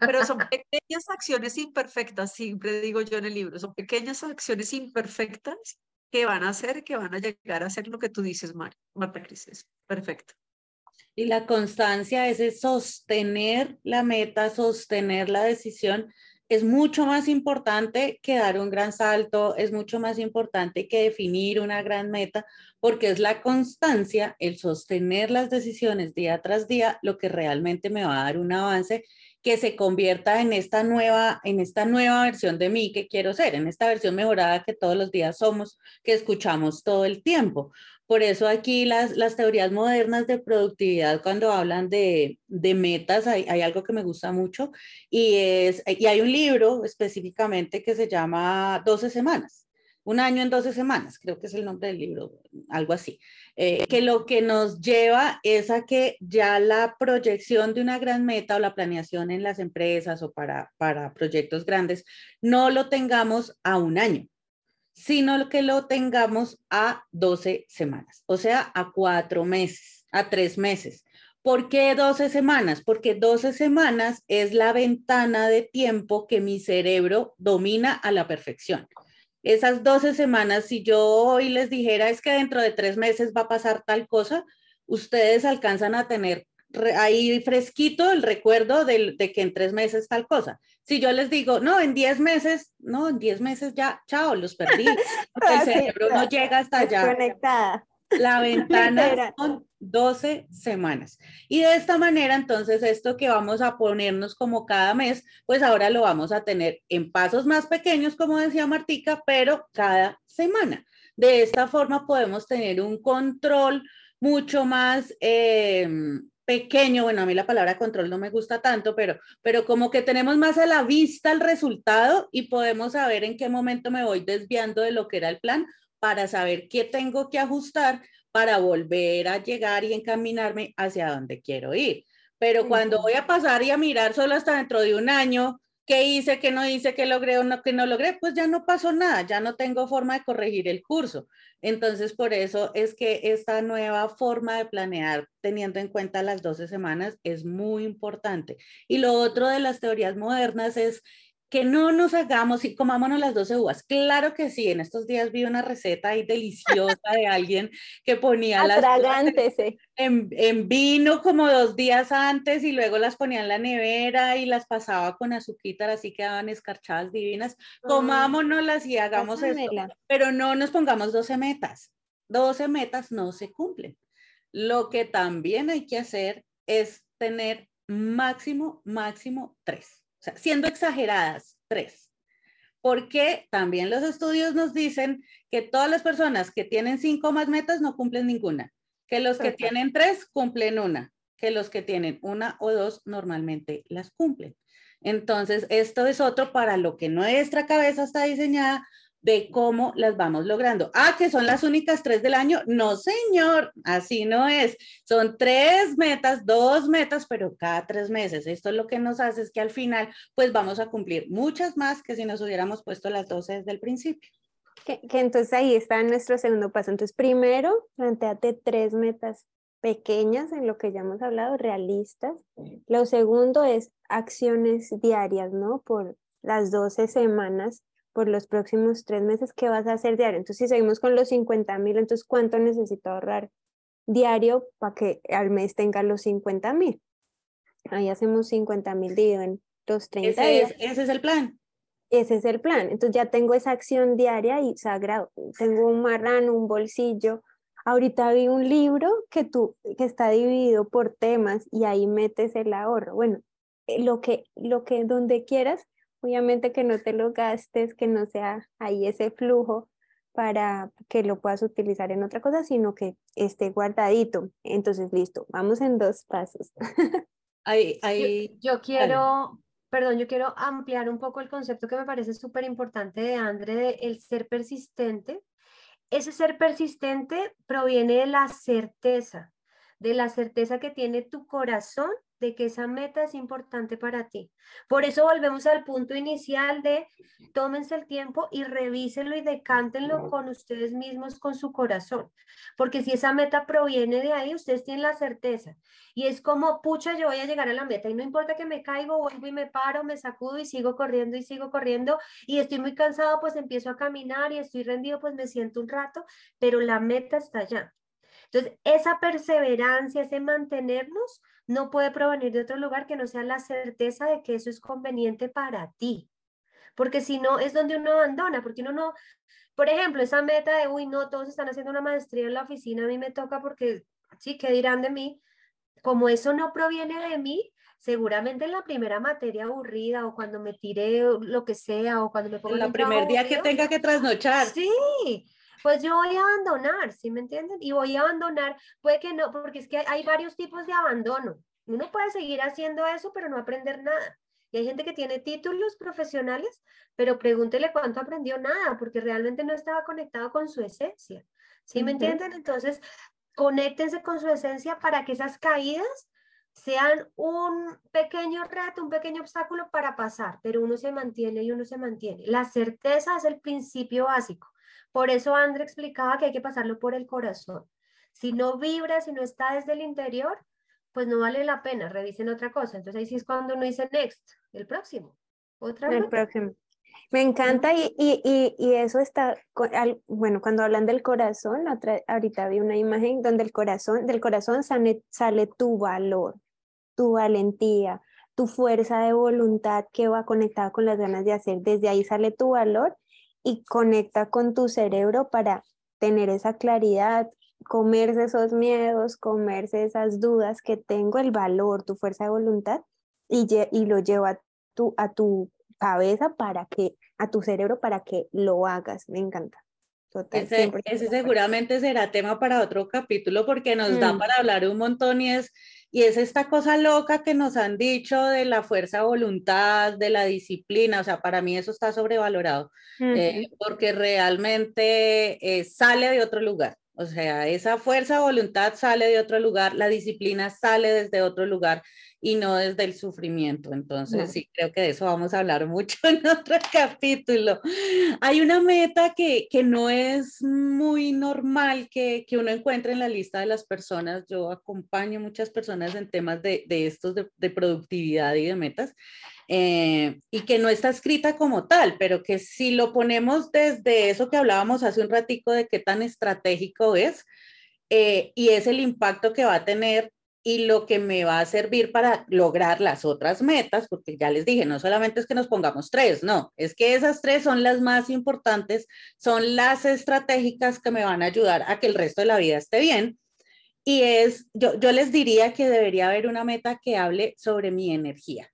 Pero son pequeñas acciones imperfectas, siempre digo yo en el libro, son pequeñas acciones imperfectas que van a hacer, que van a llegar a ser lo que tú dices, Mar- Marta Cris. es Perfecto. Y la constancia, ese sostener la meta, sostener la decisión, es mucho más importante que dar un gran salto, es mucho más importante que definir una gran meta, porque es la constancia, el sostener las decisiones día tras día, lo que realmente me va a dar un avance que se convierta en esta nueva, en esta nueva versión de mí que quiero ser, en esta versión mejorada que todos los días somos, que escuchamos todo el tiempo. Por eso aquí las, las teorías modernas de productividad, cuando hablan de, de metas, hay, algo que me gusta mucho y, es, y hay un libro específicamente que se llama 12 semanas, un año en 12 semanas, creo que es el nombre del libro, algo así, eh, que lo que nos lleva es a que ya la proyección de una gran meta o la planeación en las empresas o para, para proyectos grandes no lo tengamos a un año sino que lo tengamos a 12 semanas, o sea, a cuatro meses, a tres meses. ¿Por qué 12 semanas? Porque 12 semanas es la ventana de tiempo que mi cerebro domina a la perfección. Esas 12 semanas, si yo hoy les dijera es que dentro de tres meses va a pasar tal cosa, ustedes alcanzan a tener ahí fresquito el recuerdo de, de, que en tres meses tal cosa. Si yo les digo, no, en diez meses, no, en diez meses ya, chao, los perdí. Porque el cerebro no llega hasta allá. Conectada. La ventana son 12 semanas. Y de esta manera, entonces, esto que vamos a ponernos como cada mes, pues ahora lo vamos a tener en pasos más pequeños, como decía Martica, pero cada semana. De esta forma podemos tener un control mucho más eh, pequeño, bueno, a mí la palabra control no me gusta tanto, pero, pero como que tenemos más a la vista el resultado y podemos saber en qué momento me voy desviando de lo que era el plan para saber qué tengo que ajustar para volver a llegar y encaminarme hacia donde quiero ir. Pero cuando voy a pasar y a mirar solo hasta dentro de un año, qué hice, qué no hice, qué logré o no, qué no logré, pues ya no pasó nada, ya no tengo forma de corregir el curso. Entonces, por eso es que esta nueva forma de planear, teniendo en cuenta las 12 semanas, es muy importante. Y lo otro de las teorías modernas es que no nos hagamos y comámonos las 12 uvas. Claro que sí, en estos días vi una receta ahí deliciosa de alguien que ponía las en, en, vino como dos días antes y luego las ponía en la nevera y las pasaba con azuquitar, así quedaban escarchadas divinas. Comámonoslas y hagamos esto, pero no nos pongamos 12 metas. 12 metas no se cumplen. Lo que también hay que hacer es tener máximo, máximo tres. Sea, siendo exageradas, tres. Porque también los estudios nos dicen que todas las personas que tienen cinco más metas no cumplen ninguna, que los que tienen tres cumplen una, que los que tienen una o dos normalmente las cumplen. Entonces, esto es otro para lo que nuestra cabeza está diseñada. De cómo las vamos logrando. Ah, que son las únicas tres del año. No, señor, así no es. Son tres metas, dos metas, pero cada tres meses. Esto es lo que nos hace es que al final, pues vamos a cumplir muchas más que si nos hubiéramos puesto las 12 desde el principio. Que, que entonces ahí está nuestro segundo paso. Entonces, primero, planteate tres metas pequeñas en lo que ya hemos hablado, realistas. Lo segundo es acciones diarias, ¿no? Por las 12 semanas por los próximos tres meses, ¿qué vas a hacer diario? Entonces, si seguimos con los 50 mil, entonces, ¿cuánto necesito ahorrar diario para que al mes tenga los 50 mil? Ahí hacemos 50 mil dividido en los 30 Ese días. es, ese es el plan. Ese es el plan. Entonces ya tengo esa acción diaria y sagrado. Tengo un marrano, un bolsillo. Ahorita vi un libro que tú que está dividido por temas y ahí metes el ahorro. Bueno, eh, lo que lo que donde quieras, obviamente que no te lo gastes, que no sea ahí ese flujo para que lo puedas utilizar en otra cosa, sino que esté guardadito. Entonces, listo, vamos en dos pasos. Ahí, Yo, ahí, yo quiero, perdón, yo quiero ampliar un poco el concepto que me parece súper importante de André, de el ser persistente. Ese ser persistente proviene de la certeza, de la certeza que tiene tu corazón de que esa meta es importante para ti. Por eso volvemos al punto inicial de tómense el tiempo y revísenlo y decántenlo con ustedes mismos, con su corazón. Porque si esa meta proviene de ahí, ustedes tienen la certeza. Y es como, pucha, yo voy a llegar a la meta y no importa que me caigo, vuelvo y me paro, me sacudo y sigo corriendo y sigo corriendo y estoy muy cansado, pues empiezo a caminar y estoy rendido, pues me siento un rato, pero la meta está allá. Entonces, esa perseverancia, ese mantenernos, no puede provenir de otro lugar que no sea la certeza de que eso es conveniente para ti. Porque si no, es donde uno abandona, porque uno no, por ejemplo, esa meta de, uy, no, todos están haciendo una maestría en la oficina, a mí me toca porque, sí, ¿qué dirán de mí? Como eso no proviene de mí, seguramente en la primera materia aburrida o cuando me tire lo que sea o cuando me ponga en el primer día que aburrido, tenga que trasnochar. Sí, pues yo voy a abandonar, ¿sí me entienden? Y voy a abandonar, puede que no, porque es que hay varios tipos de abandono. Uno puede seguir haciendo eso, pero no aprender nada. Y hay gente que tiene títulos profesionales, pero pregúntele cuánto aprendió nada, porque realmente no estaba conectado con su esencia. ¿Sí me entienden? Entonces, conéctense con su esencia para que esas caídas sean un pequeño reto, un pequeño obstáculo para pasar, pero uno se mantiene y uno se mantiene. La certeza es el principio básico. Por eso André explicaba que hay que pasarlo por el corazón. Si no vibra, si no está desde el interior, pues no vale la pena, revisen otra cosa. Entonces ahí sí es cuando uno dice next, el próximo. Otra El vez. próximo. Me encanta y, y, y, y eso está, bueno, cuando hablan del corazón, otra- ahorita vi una imagen donde el corazón, del corazón sale, sale tu valor, tu valentía, tu fuerza de voluntad que va conectada con las ganas de hacer. Desde ahí sale tu valor y conecta con tu cerebro para tener esa claridad, comerse esos miedos, comerse esas dudas que tengo, el valor, tu fuerza de voluntad y, y lo lleva a tu, a tu cabeza para que, a tu cerebro para que lo hagas. Me encanta. Total, Ese, 100% ese seguramente será tema para otro capítulo porque nos da Mm. para hablar un montón y es, y es esta cosa loca que nos han dicho de la fuerza de voluntad, de la disciplina, o sea, para mí eso está sobrevalorado eh, porque realmente eh, sale de otro lugar. O sea, esa fuerza voluntad sale de otro lugar, la disciplina sale desde otro lugar y no desde el sufrimiento. Entonces, No. sí, creo que de eso vamos a hablar mucho en otro capítulo. Hay una meta que, que no es muy normal que, que uno encuentre en la lista de las personas. Yo acompaño muchas personas en temas de, de estos de, de productividad y de metas eh, y que no está escrita como tal, pero que si lo ponemos desde eso que hablábamos hace un ratico de qué tan estratégico es eh, y es el impacto que va a tener y lo que me va a servir para lograr las otras metas, porque ya les dije, no solamente es que nos pongamos tres, no, es que esas tres son las más importantes, son las estratégicas que me van a ayudar a que el resto de la vida esté bien. Y es, yo, yo les diría que debería haber una meta que hable sobre mi energía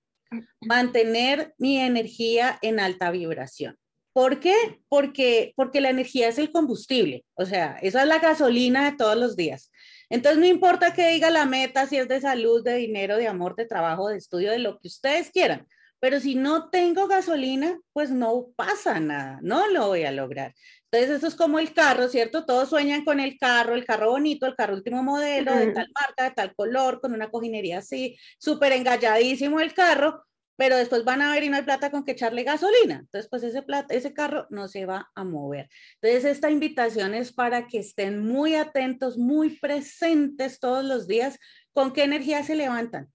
mantener mi energía en alta vibración. ¿Por qué? Porque, porque la energía es el combustible, o sea, esa es la gasolina de todos los días. Entonces, no importa que diga la meta, si es de salud, de dinero, de amor, de trabajo, de estudio, de lo que ustedes quieran, pero si no tengo gasolina, pues no pasa nada, no lo voy a lograr. Entonces, eso es como el carro, ¿cierto? Todos sueñan con el carro, el carro bonito, el carro último modelo, de tal marca, de tal color, con una cojinería así, súper engalladísimo el carro, pero después van a ver y no hay plata con que echarle gasolina. Entonces, pues ese, plata, ese carro no se va a mover. Entonces, esta invitación es para que estén muy atentos, muy presentes todos los días con qué energía se levantan.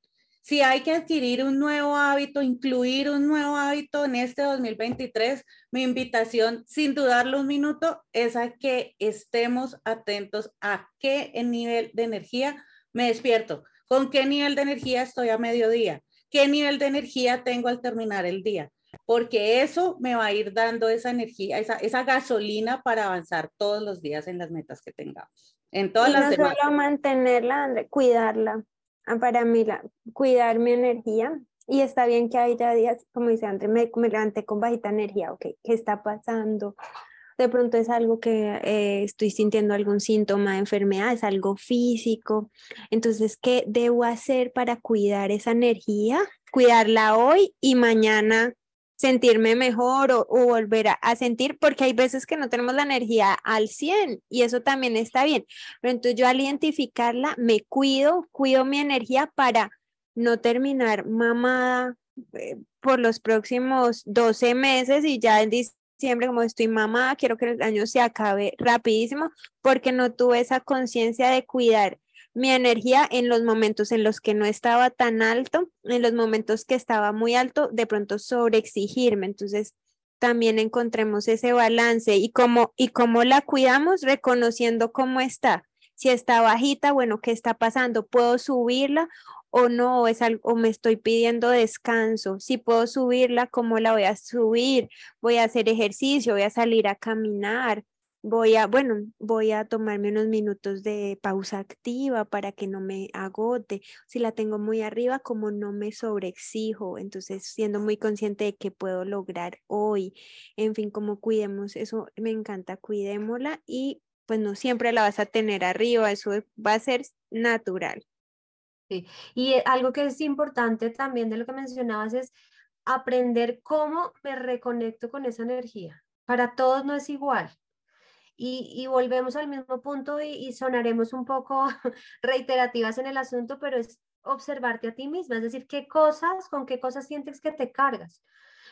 Si hay que adquirir un nuevo hábito, incluir un nuevo hábito en este 2023, mi invitación, sin dudarlo un minuto, es a que estemos atentos a qué nivel de energía me despierto, con qué nivel de energía estoy a mediodía, qué nivel de energía tengo al terminar el día, porque eso me va a ir dando esa energía, esa, esa gasolina para avanzar todos los días en las metas que tengamos. En todas las no solo mantenerla, cuidarla. Ah, para mí, la, cuidar mi energía. Y está bien que haya días, como dice André, me, me levanté con bajita energía, ok, ¿qué está pasando? De pronto es algo que eh, estoy sintiendo algún síntoma de enfermedad, es algo físico. Entonces, ¿qué debo hacer para cuidar esa energía? Cuidarla hoy y mañana sentirme mejor o, volver a, sentir, porque hay veces que no tenemos la energía al 100 y eso también está bien. Pero entonces yo al identificarla me cuido, cuido mi energía para no terminar mamada eh, por los próximos 12 meses y ya en diciembre como estoy mamada, quiero que el año se acabe rapidísimo porque no tuve esa conciencia de cuidar mi energía en los momentos en los que no estaba tan alto, en los momentos que estaba muy alto, de pronto sobre exigirme. Entonces, también encontremos ese balance y cómo, y cómo la cuidamos reconociendo cómo está. Si está bajita, bueno, ¿qué está pasando? ¿Puedo subirla o no? ¿Es algo, o me estoy pidiendo descanso? Si puedo subirla, ¿cómo la voy a subir? Voy a hacer ejercicio, voy a salir a caminar, voy a, bueno, voy a tomarme unos minutos de pausa activa para que no me agote. Si la tengo muy arriba, como no me sobreexijo, entonces siendo muy consciente de que puedo lograr hoy. En fin, como cuidemos, eso me encanta, cuidémosla y pues no siempre la vas a tener arriba, eso va a ser natural. Sí. Y eh, algo que es importante también de lo que mencionabas es aprender cómo me reconecto con esa energía. Para todos no es igual. Y, volvemos al mismo punto y, sonaremos un poco reiterativas en el asunto, pero es observarte a ti misma, es decir, qué cosas, con qué cosas sientes que te cargas.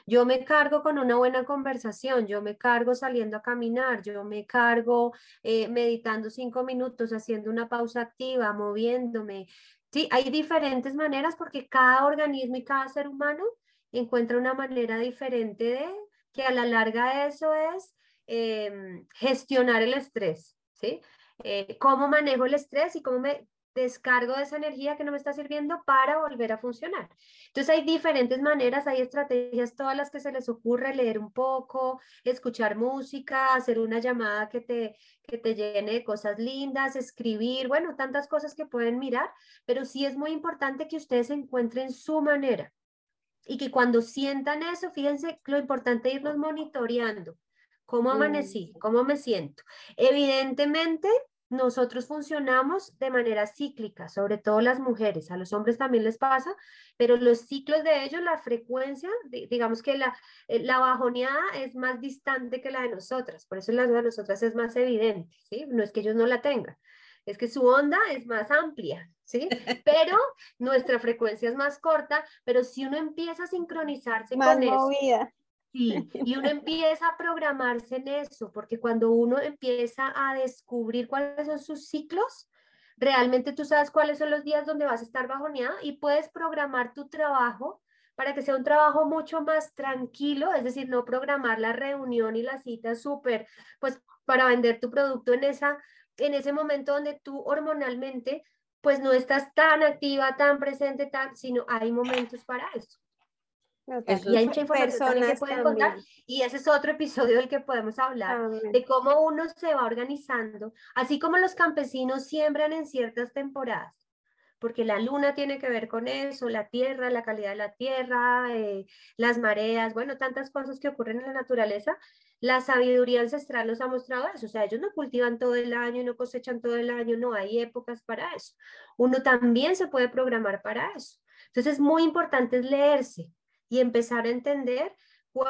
Yo me cargo con una buena conversación, yo me cargo saliendo a caminar, yo me cargo eh, meditando cinco minutos, haciendo una pausa activa, moviéndome. Sí, hay diferentes maneras porque cada organismo y cada ser humano encuentra una manera diferente de que a la larga eso es Em, gestionar el estrés, ¿sí? Eh, cómo manejo el estrés y cómo me descargo de esa energía que no me está sirviendo para volver a funcionar. Entonces hay diferentes maneras, hay estrategias, todas las que se les ocurre, leer un poco, escuchar música, hacer una llamada que te, que te llene de cosas lindas, escribir, bueno, tantas cosas que pueden mirar, pero sí es muy importante que ustedes encuentren su manera y que cuando sientan eso, fíjense lo importante es irnos monitoreando. ¿Cómo amanecí? ¿Cómo me siento? Evidentemente, nosotros funcionamos de manera cíclica, sobre todo las mujeres, a los hombres también les pasa, pero los ciclos de ellos, la frecuencia, digamos que la, eh, la bajoneada es más distante que la de nosotras, por eso la de nosotras es más evidente, ¿sí? No es que ellos no la tengan, es que su onda es más amplia, ¿sí? Pero nuestra frecuencia es más corta, pero si uno empieza a sincronizarse más con movida. Sí, y uno empieza a programarse en eso, porque cuando uno empieza a descubrir cuáles son sus ciclos, realmente tú sabes cuáles son los días donde vas a estar bajoneada y puedes programar tu trabajo para que sea un trabajo mucho más tranquilo, es decir, no programar la reunión y la cita súper, pues para vender tu producto en, esa, en ese momento donde tú hormonalmente pues no estás tan activa, tan presente, tan, sino hay momentos para eso y hay mucha información que pueden contar. Y ese es otro episodio del que podemos hablar, de cómo uno se va organizando, así como los campesinos siembran en ciertas temporadas, porque la luna tiene que ver con eso, la tierra, la calidad de la tierra, eh, las mareas, bueno, tantas cosas que ocurren en la naturaleza. La sabiduría ancestral nos ha mostrado eso, o sea, ellos no cultivan todo el año, no cosechan todo el año, no hay épocas para eso. Uno también se puede programar para eso. Entonces es muy importante leerse, y empezar a entender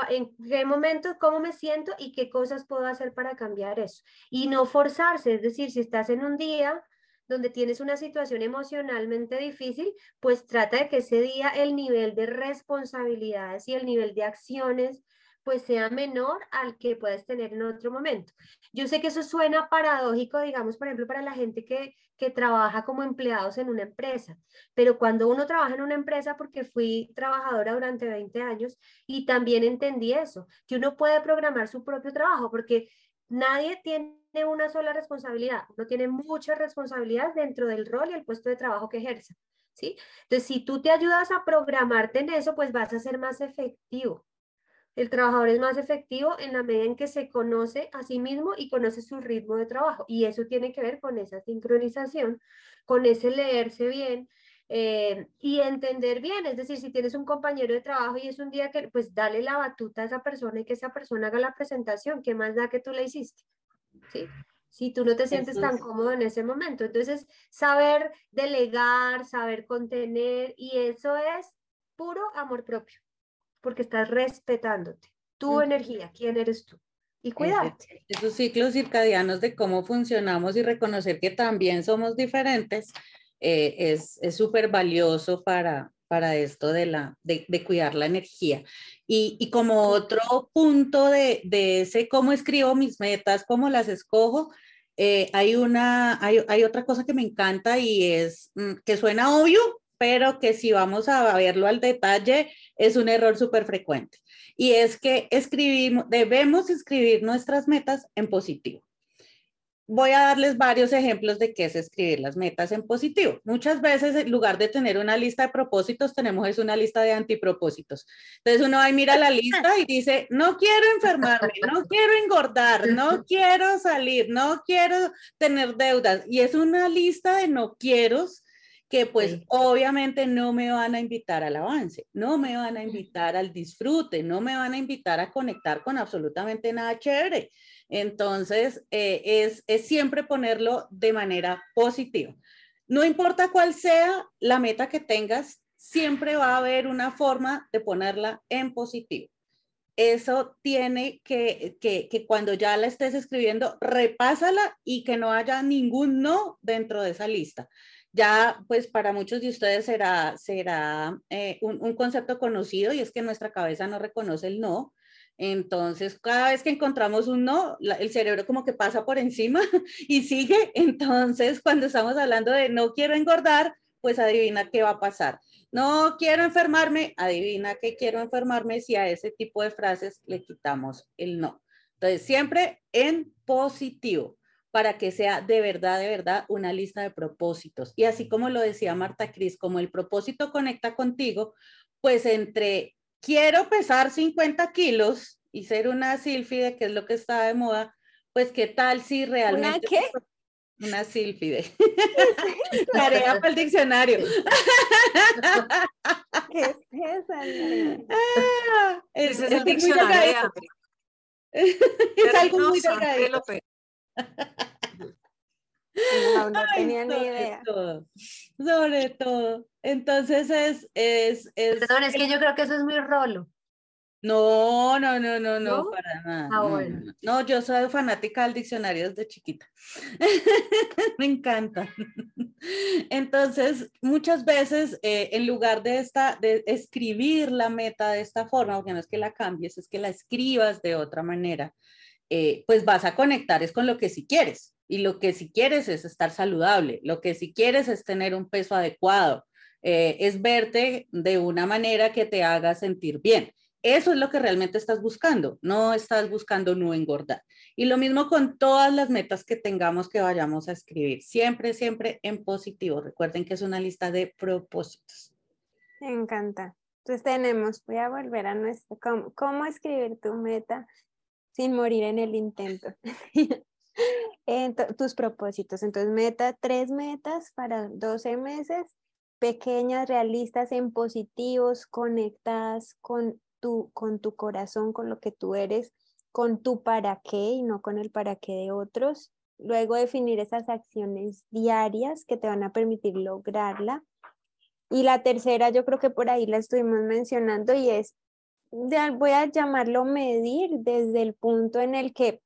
en qué momento, cómo me siento y qué cosas puedo hacer para cambiar eso. Y no forzarse, es decir, si estás en un día donde tienes una situación emocionalmente difícil, pues trata de que ese día el nivel de responsabilidades y el nivel de acciones pues sea menor al que puedes tener en otro momento. Yo sé que eso suena paradójico, digamos, por ejemplo, para la gente que, que trabaja como empleados en una empresa, pero cuando uno trabaja en una empresa, porque fui trabajadora durante 20 años y también entendí eso, que uno puede programar su propio trabajo, porque nadie tiene una sola responsabilidad, uno tiene muchas responsabilidades dentro del rol y el puesto de trabajo que ejerce. ¿Sí? Entonces, si tú te ayudas a programarte en eso, pues vas a ser más efectivo. El trabajador es más efectivo en la medida en que se conoce a sí mismo y conoce su ritmo de trabajo. Y eso tiene que ver con esa sincronización, con ese leerse bien eh, y entender bien. Es decir, si tienes un compañero de trabajo y es un día que, pues dale la batuta a esa persona y que esa persona haga la presentación. ¿Qué más da que tú la hiciste? ¿Sí? Si tú no te sientes tan cómodo en ese momento. Entonces, saber delegar, saber contener y eso es puro amor propio porque estás respetándote, tu energía, quién eres tú. Y cuidarte. Esos ciclos circadianos de cómo funcionamos y reconocer que también somos diferentes eh, es súper valioso para, para esto de, la, de, cuidar la energía. Y, y como otro punto de, de, ese cómo escribo mis metas, cómo las escojo, eh, hay, una, hay, hay, otra cosa que me encanta y es mm, que suena obvio, pero que si vamos a verlo al detalle, es un error súper frecuente. Y es que escribimos, debemos escribir nuestras metas en positivo. Voy a darles varios ejemplos de qué es escribir las metas en positivo. Muchas veces, en lugar de tener una lista de propósitos, tenemos es una lista de antipropósitos. Entonces uno y mira la lista y dice, no quiero enfermarme, no quiero engordar, no quiero salir, no quiero tener deudas. Y es una lista de no quiero que pues obviamente no me van a invitar al avance, no me van a invitar al disfrute, no me van a invitar a conectar con absolutamente nada chévere. Entonces, eh, es, es siempre ponerlo de manera positiva. No importa cuál sea la meta que tengas, siempre va a haber una forma de ponerla en positivo eso tiene que, que, que, cuando ya la estés escribiendo, repásala y que no haya ningún no dentro de esa lista ya pues para muchos de ustedes será, será eh, un, concepto conocido y es que nuestra cabeza no reconoce el no. Entonces, cada vez que encontramos un no, el cerebro como que pasa por encima y sigue. Entonces, cuando estamos hablando de no quiero engordar, pues adivina qué va a pasar. No quiero enfermarme, adivina qué quiero enfermarme si a ese tipo de frases le quitamos el no. Entonces, siempre en positivo para que sea de verdad, de verdad una lista de propósitos. Y así como lo decía Marta Cris, como el propósito conecta contigo, pues entre quiero pesar 50 kilos y ser una sílfide, que es lo que está de moda, pues qué tal si realmente... ¿Una qué? Una sílfide. Tarea para el diccionario. ¿Qué es esa? Ah, es, es, el diccionario. es algo muy delgadito. No, no tenía ni idea. sobre todo. Entonces es, es, es. Perdón, es que yo creo que eso es muy rolo. No, no, no, no, no, para nada. Ah, no, bueno. no, yo soy fanática del diccionario desde chiquita. Me encanta. Entonces, muchas veces, eh, en lugar de, esta, de escribir la meta de esta forma, porque no es que la cambies, es que la escribas de otra manera, eh, pues vas a conectar es con lo que si quieres. Y lo que si quieres es estar saludable, lo que si quieres es tener un peso adecuado, eh, es verte de una manera que te haga sentir bien. Eso es lo que realmente estás buscando, no estás buscando no engordar. Y lo mismo con todas las metas que tengamos que vayamos a escribir, siempre, siempre en positivo. Recuerden que es una lista de propósitos. Me encanta. Entonces tenemos, voy a volver a nuestro, ¿cómo, cómo escribir tu meta sin morir en el intento. tus propósitos. Entonces, meta, tres metas para 12 meses, pequeñas, realistas, en positivos, conectadas con tu, con tu corazón, con lo que tú eres, con tu para qué y no con el para qué de otros. Luego definir esas acciones diarias que te van a permitir lograrla. Y la tercera, yo creo que por ahí la estuvimos mencionando y es, voy a llamarlo medir desde el punto en el que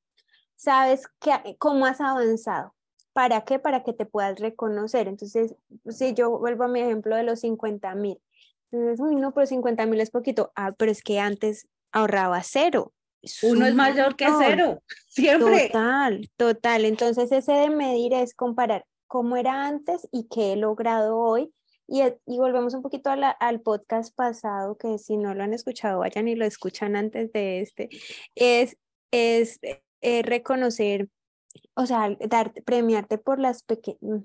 sabes que, cómo has avanzado. ¿Para qué? Para que te puedas reconocer. Entonces, si yo vuelvo a mi ejemplo de los 50 mil, entonces, uy, no, pero 50 mil es poquito. Ah, pero es que antes ahorraba cero. Uno es mayor que cero, siempre. Total, total. Entonces, ese de medir es comparar cómo era antes y qué he logrado hoy. Y, y volvemos un poquito al podcast pasado, que si no lo han escuchado, vayan y lo escuchan antes de este. Es, es eh, reconocer, o sea, dar, premiarte por las pequeñas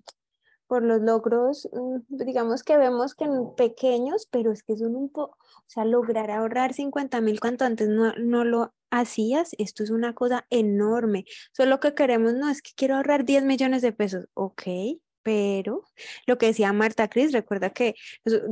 por los logros, mm, digamos que vemos que pequeños, pero es que son un poco, o sea, lograr ahorrar 50 mil cuanto antes no, no lo hacías, esto es una cosa enorme. Solo que queremos, no, es que quiero ahorrar 10 millones de pesos, ok, pero lo que decía Marta Cris, recuerda que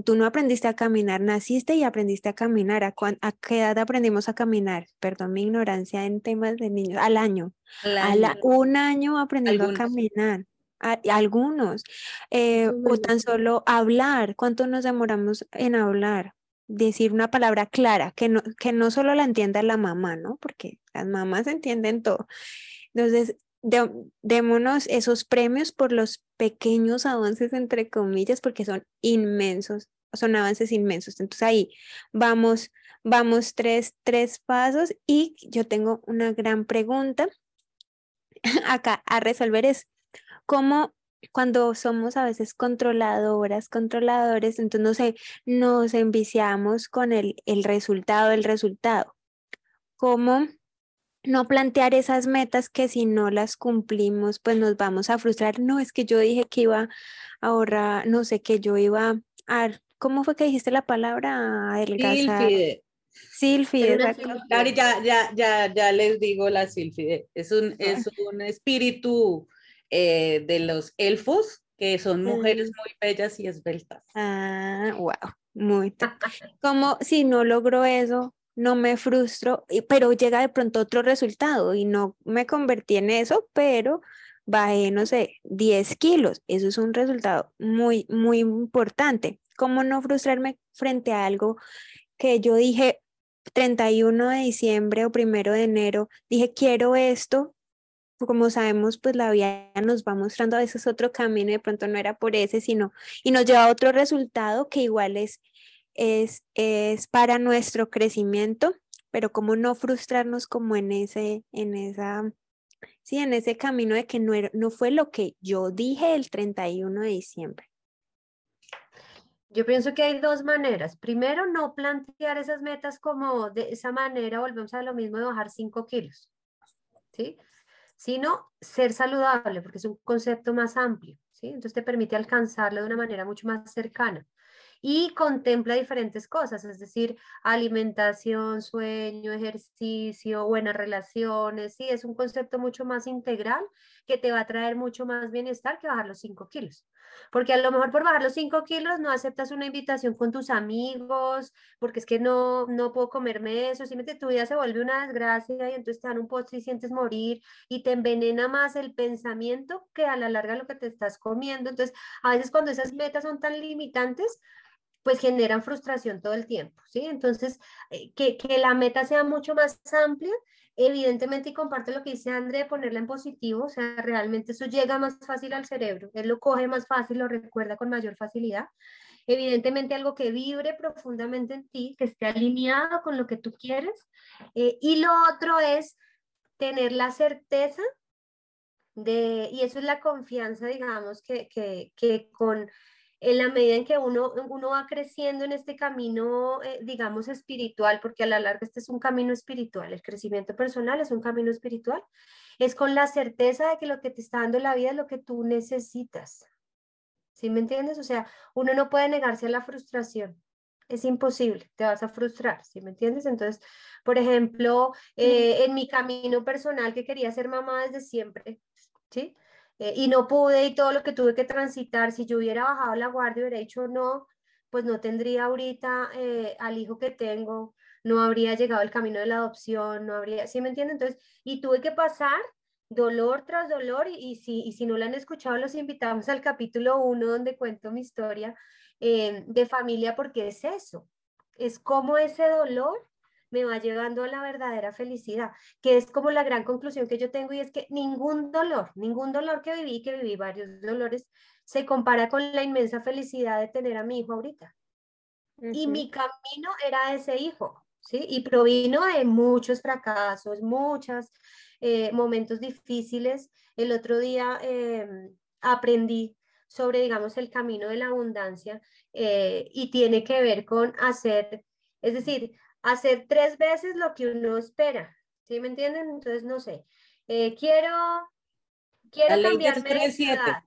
tú no aprendiste a caminar, naciste y aprendiste a caminar. ¿A, a qué edad aprendimos a caminar? Perdón mi ignorancia en temas de niños, al año. A un año aprendiendo a caminar. algunos, eh, o tan solo hablar, ¿cuánto nos demoramos en hablar? Decir una palabra clara, que no, que no solo la entienda la mamá, ¿no? Porque las mamás entienden todo. Entonces, démonos esos premios por los pequeños avances, entre comillas, porque son inmensos, son avances inmensos. Entonces ahí vamos, vamos tres, tres pasos y yo tengo una gran pregunta acá a resolver es cómo cuando somos a veces controladoras, controladores, entonces no nos enviciamos con el, el resultado, el resultado. ¿Cómo no plantear esas metas que si no las cumplimos, pues nos vamos a frustrar. No, es que yo dije que iba a ahorrar, no sé, que yo iba a, ¿cómo fue que dijiste la palabra? Adelgazar. Silfide. ya, ya, ya, ya les digo la silfide. Es un, es un espíritu eh, de los elfos, que son mujeres mm. muy bellas y esbeltas. Ah, wow, muy. Como si no logro eso, no me frustro, pero llega de pronto otro resultado y no me convertí en eso, pero bajé, no sé, 10 kilos. Eso es un resultado muy, muy importante. ¿Cómo no frustrarme frente a algo que yo dije 31 de diciembre o primero de enero, dije, quiero esto? Como sabemos, pues la vida nos va mostrando a veces otro camino y de pronto no era por ese, sino, y nos lleva a otro resultado que igual es es, es para nuestro crecimiento, pero como no frustrarnos como en ese, en esa, sí, en ese camino de que no, no fue lo que yo dije el 31 de diciembre. Yo pienso que hay dos maneras. Primero, no plantear esas metas como de esa manera, volvemos a lo mismo de bajar 5 kilos, ¿sí? Sino ser saludable, porque es un concepto más amplio, ¿sí? Entonces te permite alcanzarlo de una manera mucho más cercana y contempla diferentes cosas, es decir, alimentación, sueño, ejercicio, buenas relaciones, sí, es un concepto mucho más integral que te va a traer mucho más bienestar que bajar los 5 kilos. Porque a lo mejor por bajar los 5 kilos no aceptas una invitación con tus amigos, porque es que no, no puedo comerme eso, simplemente tu vida se vuelve una desgracia y entonces te dan un postre y sientes morir y te envenena más el pensamiento que a la larga lo que te estás comiendo. Entonces, a veces cuando esas metas son tan limitantes, pues generan frustración todo el tiempo, ¿sí? Entonces, eh, que, que, la meta sea mucho más amplia, evidentemente, y comparte lo que dice André, ponerla en positivo, o sea, realmente eso llega más fácil al cerebro, él lo coge más fácil, lo recuerda con mayor facilidad. Evidentemente, algo que vibre profundamente en ti, que esté alineado con lo que tú quieres. Eh, y lo otro es tener la certeza de, y eso es la confianza, digamos, que, que, que con en la medida en que uno, uno va creciendo en este camino, eh, digamos, espiritual, porque a la larga este es un camino espiritual, el crecimiento personal es un camino espiritual, es con la certeza de que lo que te está dando la vida es lo que tú necesitas. ¿Sí me entiendes? O sea, uno no puede negarse a la frustración. Es imposible, te vas a frustrar, ¿sí me entiendes? Entonces, por ejemplo, eh, en mi camino personal que quería ser mamá desde siempre, ¿sí? Eh, y no pude y todo lo que tuve que transitar, si yo hubiera bajado la guardia hubiera dicho no, pues no tendría ahorita eh, al hijo que tengo, no habría llegado el camino de la adopción, no habría, ¿sí me entienden? Entonces, y tuve que pasar dolor tras dolor y, si, y si no lo han escuchado, los invitamos al capítulo 1 donde cuento mi historia. eh, de familia porque es eso, es como ese dolor me va llevando a la verdadera felicidad, que es como la gran conclusión que yo tengo y es que ningún dolor, ningún dolor que viví, que viví varios dolores, se compara con la inmensa felicidad de tener a mi hijo ahorita. Y mi camino era ese hijo, ¿sí? Y provino de muchos fracasos, muchos eh, momentos difíciles. El otro día em, aprendí sobre, digamos, el camino de la abundancia eh, y tiene que ver con hacer, es decir, hacer tres veces lo que uno espera. ¿Sí me entienden? Entonces, no sé, eh, quiero, quiero cambiarme de edad.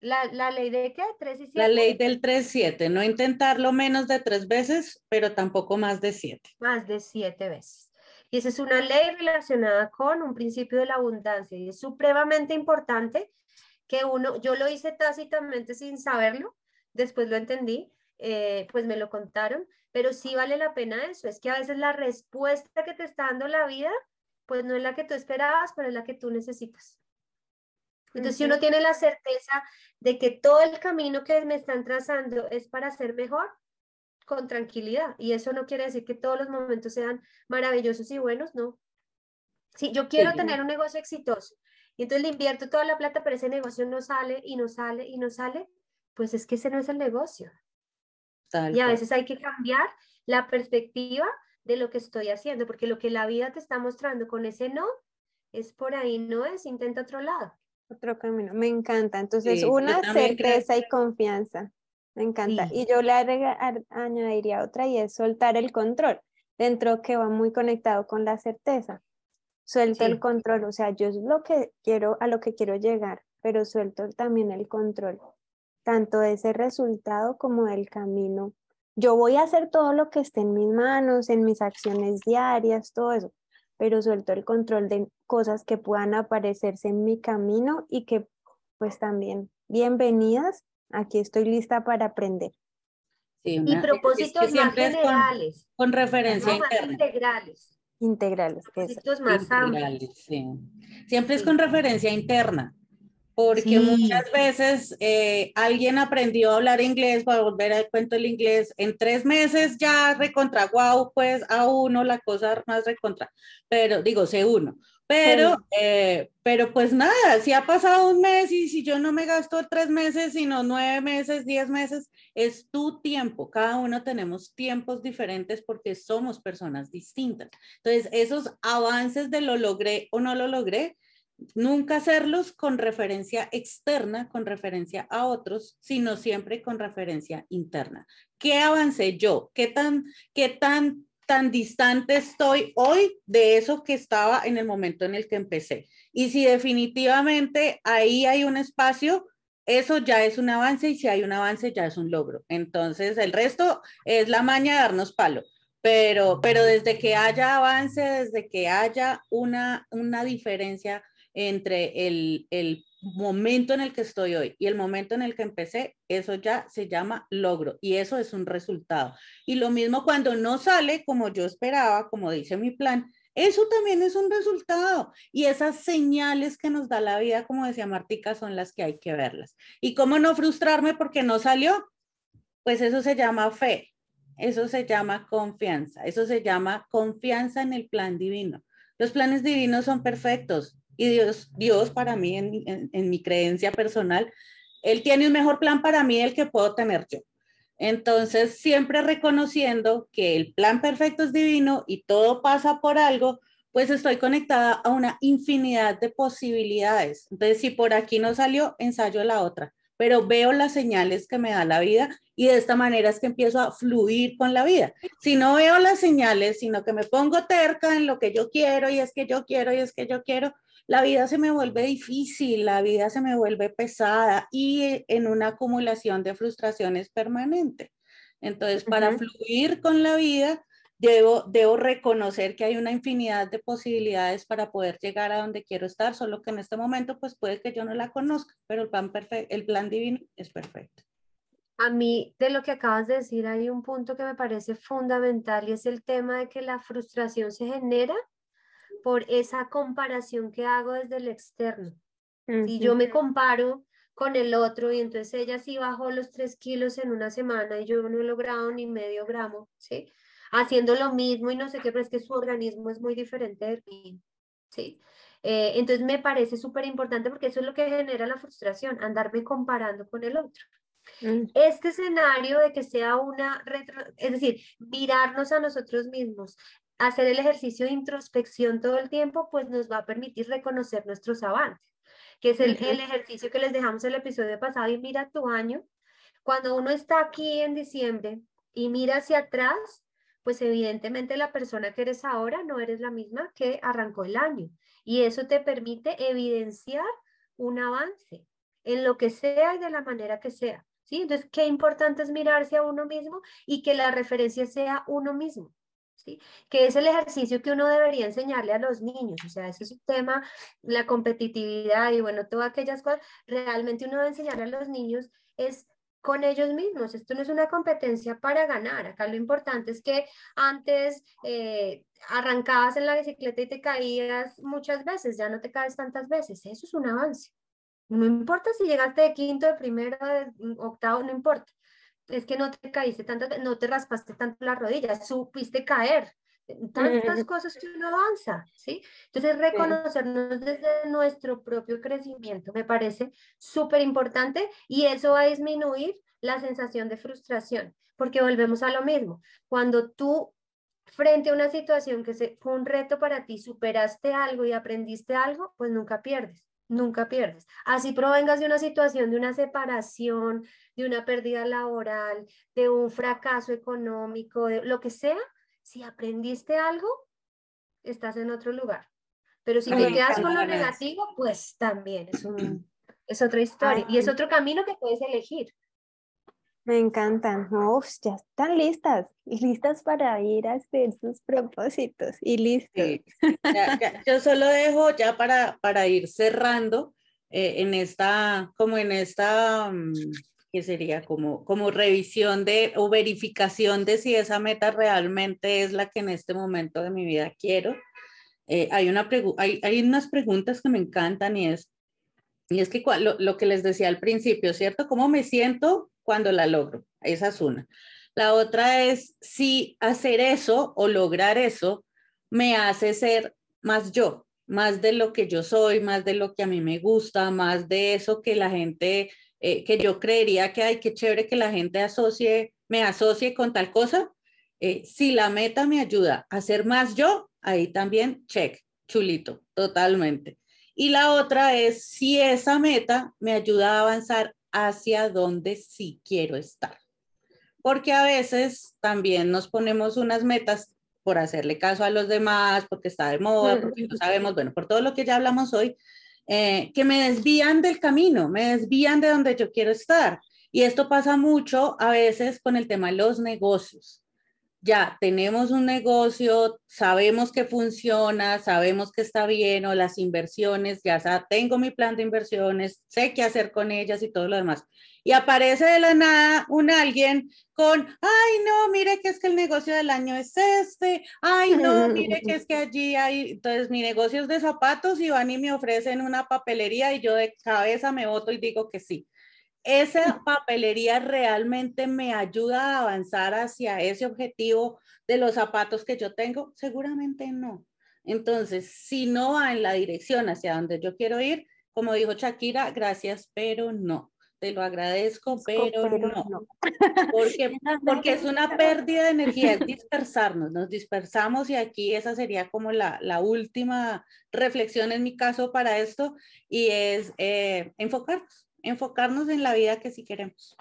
La, la, ley de qué? ¿3 y 7? La ley del 3-7, no intentarlo menos de tres veces, pero tampoco más de siete. Más de siete veces. Y esa es una ley relacionada con un principio de la abundancia y es supremamente importante que uno, yo lo hice tácitamente sin saberlo, después lo entendí, eh, pues me lo contaron, pero sí vale la pena eso, es que a veces la respuesta que te está dando la vida, pues no es la que tú esperabas, pero es la que tú necesitas. Entonces, si uno tiene la certeza de que todo el camino que me están trazando es para ser mejor, con tranquilidad. Y eso no quiere decir que todos los momentos sean maravillosos y buenos, no. Si yo quiero tener un negocio exitoso y entonces le invierto toda la plata, pero ese negocio no sale y no sale y no sale, pues es que ese no es el negocio. Y a veces hay que cambiar la perspectiva de lo que estoy haciendo, porque lo que la vida te está mostrando con ese no es por ahí, no es, intenta otro lado. Otro camino, me encanta. Entonces, una certeza y confianza. Me encanta. Y yo le añadiría otra y es soltar el control, dentro que va muy conectado con la certeza. Suelto el control, o sea, yo es lo que quiero, a lo que quiero llegar, pero suelto también el control, tanto de ese resultado como del camino. Yo voy a hacer todo lo que esté en mis manos, en mis acciones diarias, todo eso, pero suelto el control de cosas que puedan aparecerse en mi camino y que pues también bienvenidas, aquí estoy lista para aprender. y propósitos más generales. Con, referencia más integrales. Integrales. Propósitos más amplios. Siempre es con referencia interna porque muchas veces eh, alguien aprendió a hablar inglés para volver al cuento el inglés en tres meses ya recontra wow pues a uno la cosa más recontra pero digo sé uno pero eh, pero pues nada si ha pasado un mes y si yo no me gasto tres meses sino nueve meses diez meses es tu tiempo cada uno tenemos tiempos diferentes porque somos personas distintas. Entonces esos avances de lo logré o no lo logré nunca hacerlos con referencia externa, con referencia a otros, sino siempre con referencia interna. ¿Qué avancé yo? ¿Qué tan, qué tan, tan distante estoy hoy de eso que estaba en el momento en el que empecé? Y si definitivamente ahí hay un espacio, eso ya es un avance y si hay un avance ya es un logro. Entonces el resto es la maña de darnos palo. Pero, pero desde que haya avance, desde que haya una, una diferencia entre el, el momento en el que estoy hoy y el momento en el que empecé, eso ya se llama logro y eso es un resultado. Y lo mismo cuando no sale como yo esperaba, como dice mi plan, eso también es un resultado. Y esas señales que nos da la vida, como decía Martica, son las que hay que verlas. ¿Y cómo no frustrarme porque no salió? Pues eso se llama fe, eso se llama confianza, eso se llama confianza en el plan divino. Los planes divinos son perfectos, y Dios, Dios para mí, en, en, mi creencia personal, Él tiene un mejor plan para mí del que puedo tener yo. Entonces, siempre reconociendo que el plan perfecto es divino y todo pasa por algo, pues estoy conectada a una infinidad de posibilidades. Entonces, si por aquí no salió, ensayo la otra, pero veo las señales que me da la vida y de esta manera es que empiezo a fluir con la vida. Si no veo las señales, sino que me pongo terca en lo que yo quiero y es que yo quiero y es que yo quiero, la vida se me vuelve difícil, la vida se me vuelve pesada y en una acumulación de frustraciones permanente. Entonces, para fluir con la vida, debo, debo reconocer que hay una infinidad de posibilidades para poder llegar a donde quiero estar, solo que en este momento, pues puede que yo no la conozca, pero el plan, el plan divino es perfecto. A mí, de lo que acabas de decir, hay un punto que me parece fundamental y es el tema de que la frustración se genera por esa comparación que hago desde el externo. Si yo me comparo con el otro y entonces ella sí bajó los tres kilos en una semana y yo no he logrado ni medio gramo, ¿sí? Haciendo lo mismo y no sé qué, pero es que su organismo es muy diferente del mío, ¿sí? Eh, entonces me parece súper importante porque eso es lo que genera la frustración, andarme comparando con el otro. Mm. Este escenario de que sea una, es decir, mirarnos a nosotros mismos, hacer el ejercicio de introspección todo el tiempo, pues nos va a permitir reconocer nuestros avances que es el, el ejercicio que les dejamos el episodio pasado y mira tu año. Cuando uno está aquí en diciembre y mira hacia atrás, pues evidentemente la persona que eres ahora no eres la misma que arrancó el año. Y eso te permite evidenciar un avance en lo que sea y de la manera que sea. ¿sí? Entonces, qué importante es mirarse a uno mismo y que la referencia sea uno mismo que es el ejercicio que uno debería enseñarle a los niños, o sea, ese es un tema, la competitividad y bueno, todas aquellas cosas, realmente uno debe enseñarle a los niños es con ellos mismos, esto no es una competencia para ganar, acá lo importante es que antes eh, arrancabas en la bicicleta y te caías muchas veces, ya no te caes tantas veces, eso es un avance. No importa si llegaste de quinto, de primero, de octavo, no importa es que no te caíste tanto, no te raspaste tanto las rodillas, supiste caer. Tantas cosas que uno avanza, ¿sí? Entonces, reconocernos desde nuestro propio crecimiento me parece súper importante y eso va a disminuir la sensación de frustración, porque volvemos a lo mismo. Cuando tú frente a una situación que fue un reto para ti, superaste algo y aprendiste algo, pues nunca pierdes nunca pierdes. Así provengas de una situación, de una separación, de una pérdida laboral, de un fracaso económico, de lo que sea, si aprendiste algo, estás en otro lugar. Pero si te quedas con lo negativo, pues también es, un, es otra historia y es otro camino que puedes elegir. Me encantan. Uf, ya están listas, listas para ir a hacer sus propósitos y listos. Yo solo dejo ya para, para ir cerrando eh, en esta, como en esta, mm, ¿qué sería? Como, como revisión de o verificación de si esa meta realmente es la que en este momento de mi vida quiero. Eh, hay, una hay, hay unas preguntas que me encantan y es, y es que lo, lo que les decía al principio, ¿cierto? ¿Cómo me siento cuando la logro. Esa es una. La otra es si hacer eso o lograr eso me hace ser más yo, más de lo que yo soy, más de lo que a mí me gusta, más de eso que la gente, eh, que yo creería que hay, que chévere que la gente asocie, me asocie con tal cosa. Eh, si la meta me ayuda a ser más yo, ahí también, check, chulito, totalmente. Y la otra es si esa meta me ayuda a avanzar hacia donde sí quiero estar. Porque a veces también nos ponemos unas metas por hacerle caso a los demás, porque está de moda, porque no sabemos, bueno, por todo lo que ya hablamos hoy, eh, que me desvían del camino, me desvían de donde yo quiero estar. Y esto pasa mucho a veces con el tema de los negocios ya tenemos un negocio, sabemos que funciona, sabemos que está bien o las inversiones, ya tengo mi plan de inversiones, sé qué hacer con ellas y todo lo demás. Y aparece de la nada un alguien con, ay, no, mire que es que el negocio del año es este, ay, no, mire que es que allí hay, entonces mi negocio es de zapatos y van y me ofrecen una papelería y yo de cabeza me voto y digo que sí esa papelería realmente me ayuda a avanzar hacia ese objetivo de los zapatos que yo tengo? Seguramente no. Entonces, si no va en la dirección hacia donde yo quiero ir, como dijo Shakira, gracias, pero no. Te lo agradezco, pero, no. Porque, porque es una pérdida de energía, es dispersarnos, nos dispersamos y aquí esa sería como la, la última reflexión en mi caso para esto y es eh, enfocarnos enfocarnos en la vida que sí queremos.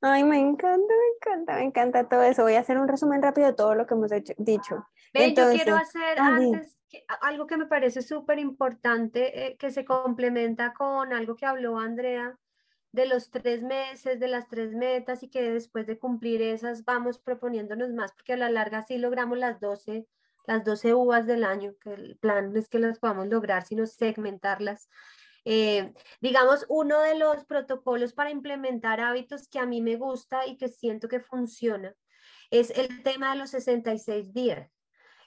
Ay, me encanta, me encanta, me encanta todo eso. Voy a hacer un resumen rápido de todo lo que hemos dicho. yo quiero hacer ah, antes algo que me parece súper importante, eh, que se complementa con algo que habló Andrea de los tres meses, de las tres metas y que después de cumplir esas vamos proponiéndonos más, porque a la larga sí logramos las 12, las 12 uvas del año, que el plan es que las podamos lograr, sino segmentarlas eh, digamos, uno de los protocolos para implementar hábitos que a mí me gusta y que siento que funciona es el tema de los 66 días.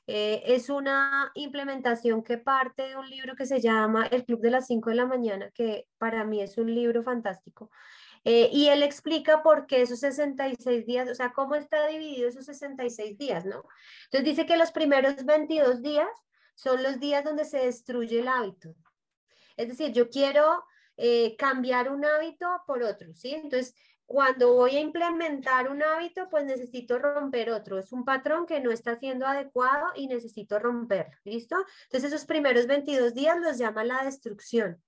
Eh, es una implementación que parte de un libro que se llama El Club de las 5 de la mañana, que para mí es un libro fantástico. Eh, y él explica por qué esos 66 días, o sea, cómo está dividido esos 66 días, ¿no? Entonces dice que los primeros 22 días son los días donde se destruye el hábito. Es decir, yo quiero eh, cambiar un hábito por otro, ¿sí? Entonces, cuando voy a implementar un hábito, pues necesito romper otro. Es un patrón que no está siendo adecuado y necesito romperlo, ¿listo? Entonces, esos primeros 22 días los llama la destrucción.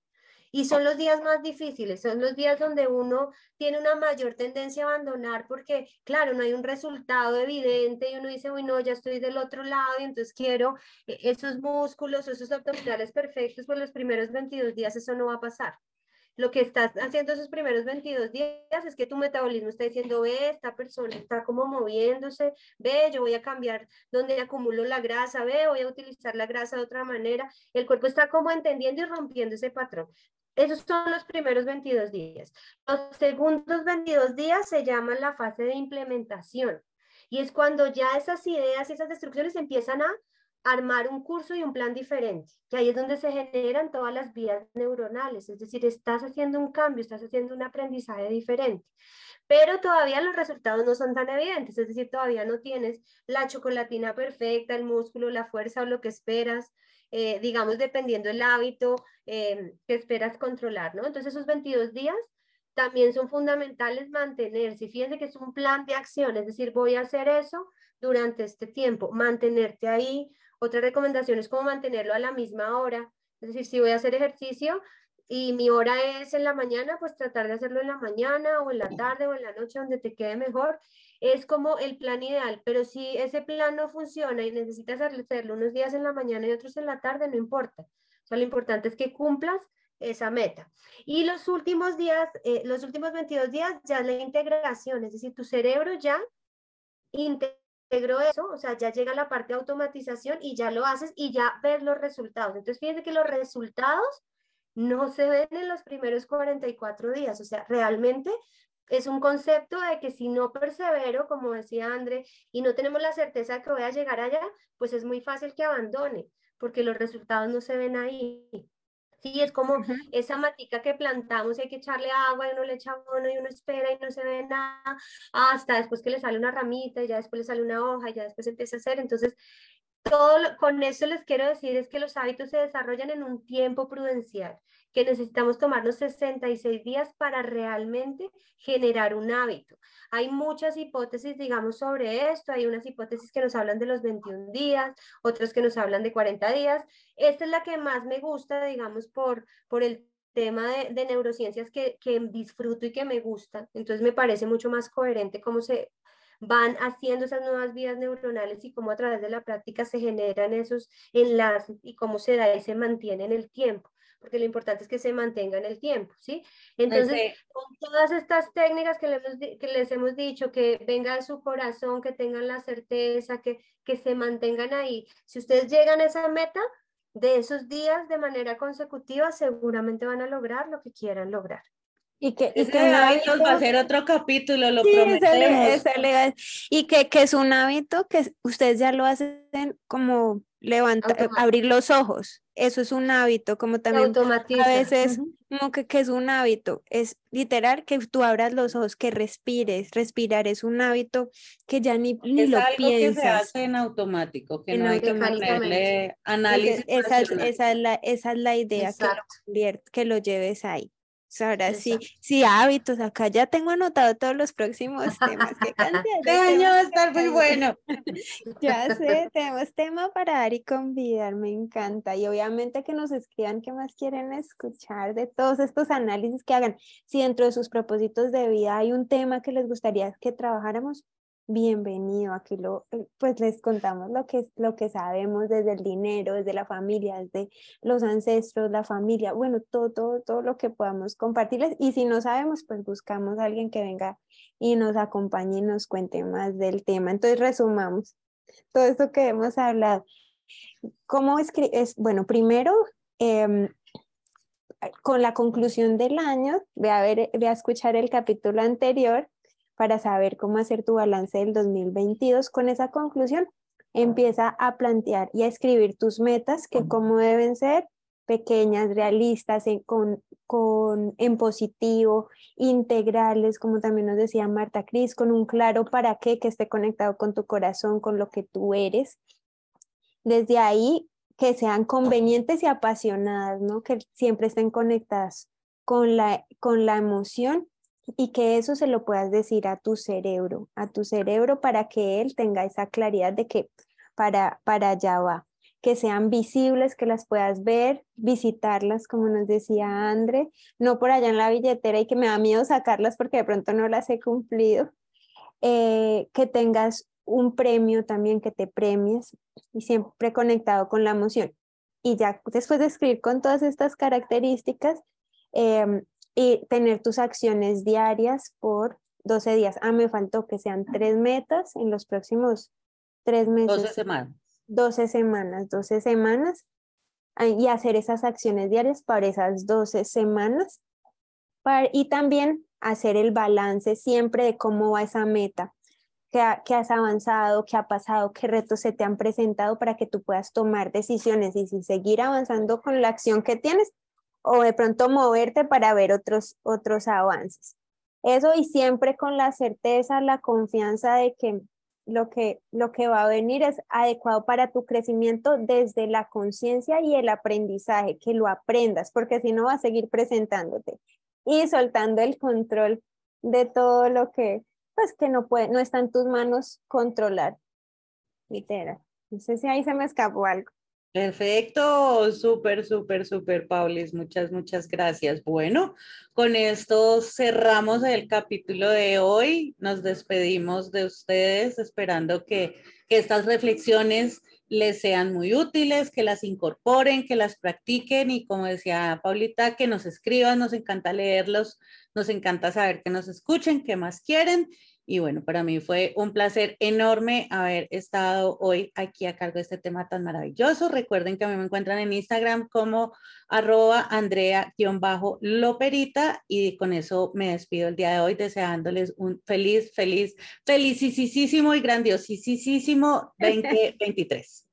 Y son los días más difíciles, son los días donde uno tiene una mayor tendencia a abandonar porque, claro, no hay un resultado evidente y uno dice, uy, no, ya estoy del otro lado y entonces quiero eh, esos músculos, esos abdominales perfectos, pues los primeros 22 días eso no va a pasar lo que estás haciendo esos primeros 22 días es que tu metabolismo está diciendo, ve, esta persona está como moviéndose, ve, yo voy a cambiar donde acumulo la grasa, ve, voy a utilizar la grasa de otra manera. El cuerpo está como entendiendo y rompiendo ese patrón. Esos son los primeros 22 días. Los segundos 22 días se llaman la fase de implementación. Y es cuando ya esas ideas y esas destrucciones empiezan a armar un curso y un plan diferente, que ahí es donde se generan todas las vías neuronales, es decir, estás haciendo un cambio, estás haciendo un aprendizaje diferente, pero todavía los resultados no son tan evidentes, es decir, todavía no tienes la chocolatina perfecta, el músculo, la fuerza o lo que esperas, eh, digamos, dependiendo del hábito eh, que esperas controlar, ¿no? Entonces esos 22 días también son fundamentales mantenerse. Fíjense que es un plan de acción, es decir, voy a hacer eso durante este tiempo, mantenerte ahí. Otra recomendación es como mantenerlo a la misma hora, es decir, si voy a hacer ejercicio y mi hora es en la mañana, pues tratar de hacerlo en la mañana o en la tarde o en la noche donde te quede mejor es como el plan ideal, pero si ese plan no funciona y necesitas hacerlo unos días en la mañana y otros en la tarde, no importa. Lo importante es que cumplas esa meta. Y los últimos días, eh, los últimos 22 días ya la integración, es decir, tu cerebro ya integró eso, o sea, ya llega la parte de automatización y ya lo haces y ya ves los resultados. Entonces, fíjense que los resultados no se ven en los primeros 44 días, o sea, realmente es un concepto de que si no persevero, como decía André, y no tenemos la certeza de que voy a llegar allá, pues es muy fácil que abandone, porque los resultados no se ven ahí. Sí, es como esa matica que plantamos y hay que echarle agua y uno le echa uno y uno espera y no se ve nada, hasta después que le sale una ramita y ya después le sale una hoja y ya después empieza a hacer. Entonces, todo con eso les quiero decir es que los hábitos se desarrollan en un tiempo prudencial que necesitamos tomarnos 66 días para realmente generar un hábito. Hay muchas hipótesis, digamos, sobre esto. Hay unas hipótesis que nos hablan de los 21 días, otras que nos hablan de 40 días. Esta es la que más me gusta, digamos, por, por el tema de, de neurociencias que, que disfruto y que me gusta. Entonces me parece mucho más coherente cómo se van haciendo esas nuevas vías neuronales y cómo a través de la práctica se generan esos enlaces y cómo se da y se mantiene en el tiempo porque lo importante es que se mantenga en el tiempo, ¿sí? Entonces, con todas estas técnicas que les, que les, hemos dicho, que venga de su corazón, que tengan la certeza, que, que se mantengan ahí. Si ustedes llegan a esa meta de esos días de manera consecutiva, seguramente van a lograr lo que quieran lograr. Y que, y que hábito, va a ser otro capítulo, lo sí, y que, que es un hábito que ustedes ya lo hacen como levantar, abrir los ojos. Eso es un hábito, como también a veces, como que, que, es un hábito, es literal que tú abras los ojos, que respires, respirar es un hábito que ya ni, ni lo algo piensas. que se hace en automático, que no hay que ponerle análisis. Esa, esa, es la, esa es la idea, que lo, que lo lleves ahí. Ahora sí, sí, hábitos. Acá ya tengo anotado todos los próximos temas. ¿Qué este año va a estar muy bueno. ya sé, tenemos tema para dar y convidar, me encanta. Y obviamente que nos escriban qué más quieren escuchar de todos estos análisis que hagan. Si dentro de sus propósitos de vida hay un tema que les gustaría que trabajáramos, bienvenido. Aquí lo, eh, pues les contamos lo que, lo que sabemos desde el dinero, desde la familia, desde los ancestros, la familia, bueno, todo, todo, todo lo que podamos compartirles. Y si no sabemos, pues buscamos a alguien que venga y nos acompañe y nos cuente más del tema. Entonces, resumamos todo esto que hemos hablado. ¿Cómo es? Bueno, primero, em, con la conclusión del año, ve a, ver, ve a escuchar el capítulo anterior para saber cómo hacer tu balance del 2022 con esa conclusión. empieza a plantear y a escribir tus metas, que cómo deben ser, pequeñas, realistas, en, con, con, en positivo, integrales, como también nos decía Marta Cris, con un claro para qué que esté conectado con tu corazón, con lo que tú eres. Desde ahí, que sean convenientes y apasionadas, ¿no? que siempre estén conectadas con la, con la emoción y que eso se lo puedas decir a tu cerebro, a tu cerebro para que él tenga esa claridad de que para, para allá va que sean visibles, que las puedas ver, visitarlas, como nos decía Andre, no por allá en la billetera y que me da miedo sacarlas porque de pronto no las he cumplido, eh, que tengas un premio también, que te premies y siempre conectado con la emoción. Y ya después de escribir con todas estas características em, y tener tus acciones diarias por 12 días. Ah, me faltó que sean tres metas en los próximos tres meses. 12 semanas. 12 semanas, 12 semanas. Ah, y hacer esas acciones diarias para esas 12 semanas. Y también hacer el balance siempre de cómo va esa meta, qué, has avanzado, qué ha pasado, qué retos se te han presentado para que tú puedas tomar decisiones y si seguir avanzando con la acción que tienes o de pronto moverte para ver otros, otros avances. Eso y siempre con la certeza, la confianza de que lo que, lo que va a venir es adecuado para tu crecimiento desde la conciencia y el aprendizaje, que lo aprendas, porque si no va a seguir presentándote y soltando el control de todo lo que, pues que no puede, no está en tus manos controlar. Literal. No sé si ahí se me escapó algo. Perfecto, súper, súper, súper, Paulis. Muchas, muchas gracias. Bueno, con esto cerramos el capítulo de hoy. Nos despedimos de ustedes esperando que, que estas reflexiones les sean muy útiles, que las incorporen, que las practiquen y como decía Paulita, que nos escriban, nos encanta leerlos, nos encanta saber que nos escuchen, qué más quieren y bueno, para mí fue un placer enorme haber estado hoy aquí a cargo de este tema tan maravilloso. Recuerden que a mí me encuentran en Instagram como arroba Andrea-Loperita y con eso me despido el día de hoy deseándoles un feliz, feliz, felicísimo y grandiosísimo 2023.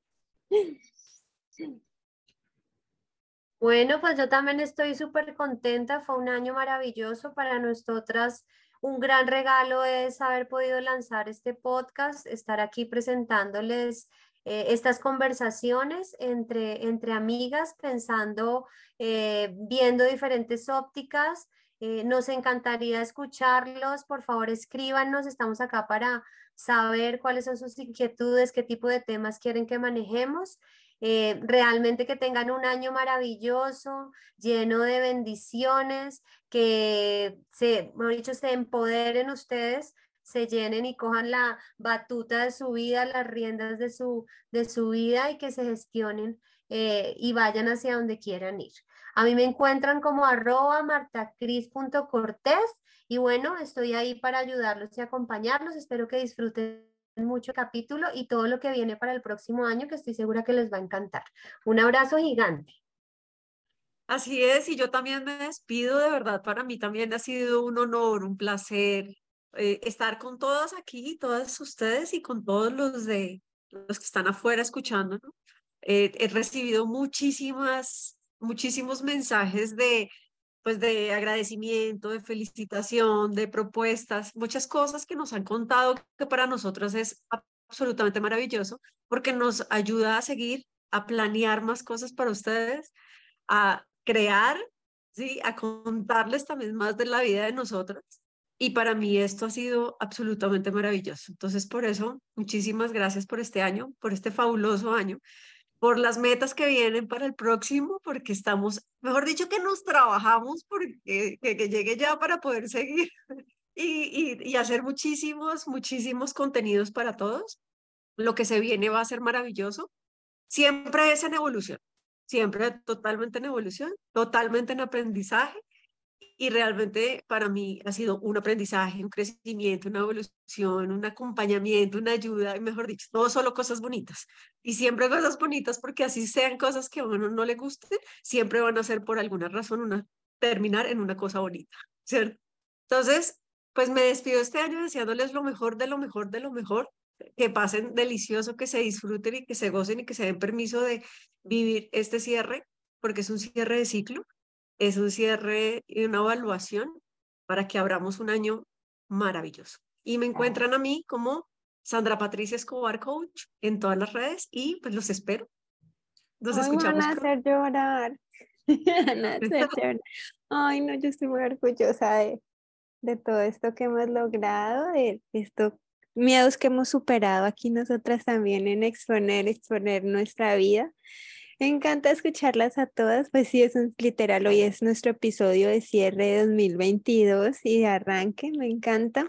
Bueno, pues yo también estoy súper contenta. Fue un año maravilloso para nosotras un gran regalo es haber podido lanzar este podcast, estar aquí presentándoles eh, estas conversaciones entre, entre amigas, pensando, eh, viendo diferentes ópticas. Eh, nos encantaría escucharlos. Por favor, escríbanos. Estamos acá para saber cuáles son sus inquietudes, qué tipo de temas quieren que manejemos. Eh, realmente que tengan un año maravilloso, lleno de bendiciones, que se, mejor dicho, se empoderen ustedes, se llenen y cojan la batuta de su vida, las riendas de su, de su vida y que se gestionen eh, y vayan hacia donde quieran ir. A mí me encuentran como arroba martacris.cortés y bueno, estoy ahí para ayudarlos y acompañarlos. Espero que disfruten mucho capítulo y todo lo que viene para el próximo año, que estoy segura que les va a encantar. Un abrazo gigante. Así es, y yo también me despido, de verdad, para mí también ha sido un honor, un placer eh, estar con todas aquí, todas ustedes y con todos los de los que están afuera escuchando. Eh, he recibido muchísimas, muchísimos mensajes de pues de agradecimiento, de felicitación, de propuestas, muchas cosas que nos han contado que para nosotros es absolutamente maravilloso porque nos ayuda a seguir, a planear más cosas para ustedes, a crear, ¿sí? a contarles también más de la vida de nosotros. Y para mí esto ha sido absolutamente maravilloso. Entonces, por eso, muchísimas gracias por este año, por este fabuloso año por las metas que vienen para el próximo, porque estamos, mejor dicho, que nos trabajamos porque que, llegue ya para poder seguir y, y, hacer muchísimos, muchísimos contenidos para todos. Lo que se viene va a ser maravilloso. Siempre es en evolución, siempre totalmente en evolución, totalmente en aprendizaje y realmente para mí ha sido un aprendizaje, un crecimiento, una evolución, un acompañamiento, una ayuda, y mejor dicho, no solo cosas bonitas. Y siempre cosas bonitas porque así sean cosas que a uno no le gusten, siempre van a ser por alguna razón una, terminar en una cosa bonita, ¿cierto? Entonces, pues me despido este año deseándoles lo mejor de lo mejor de lo mejor, que pasen delicioso, que se disfruten y que se gocen y que se den permiso de vivir este cierre, porque es un cierre de ciclo, es un cierre y una evaluación para que abramos un año maravilloso. Y me encuentran a mí como Sandra Patricia Escobar Coach en todas las redes y pues los espero. Nos Ay, escuchamos. van a pronto. hacer llorar. Van a hacer llorar. Ay, no, yo estoy muy orgullosa de, de todo esto que hemos logrado, de estos miedos que hemos superado aquí nosotras también en exponer, exponer nuestra vida. Me encanta escucharlas a todas, pues sí, es un, literal, hoy es nuestro episodio de cierre de 2022 y de arranque, me encanta.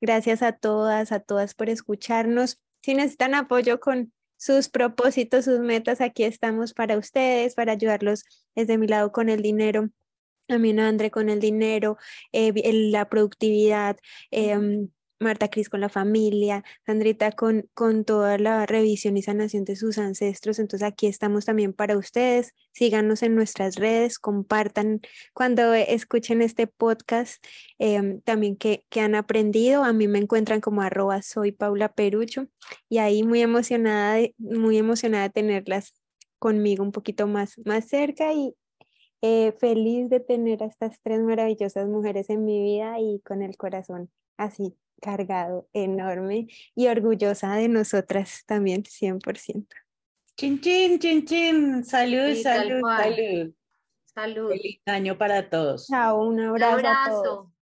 Gracias a todas, a todas por escucharnos. Si necesitan apoyo con sus propósitos, sus metas, aquí estamos para ustedes, para ayudarlos desde mi lado con el dinero. También André con el dinero, eh, la productividad, Marta Cris con la familia, Sandrita con, con toda la revisión y sanación de sus ancestros. Entonces aquí estamos también para ustedes. Síganos en nuestras redes, compartan cuando escuchen este podcast em, también que, que han aprendido. A mí me encuentran como arroba soy Paula Perucho y ahí muy emocionada, de, muy emocionada de tenerlas conmigo un poquito más, más cerca y eh, feliz de tener a estas tres maravillosas mujeres en mi vida y con el corazón así cargado, enorme y orgullosa de nosotras también, 100%. Chin, chin, chin, chin. Salud, Sí, salud, salud. Salud. Feliz año para todos. Chao, un Un abrazo. a todos. abrazo.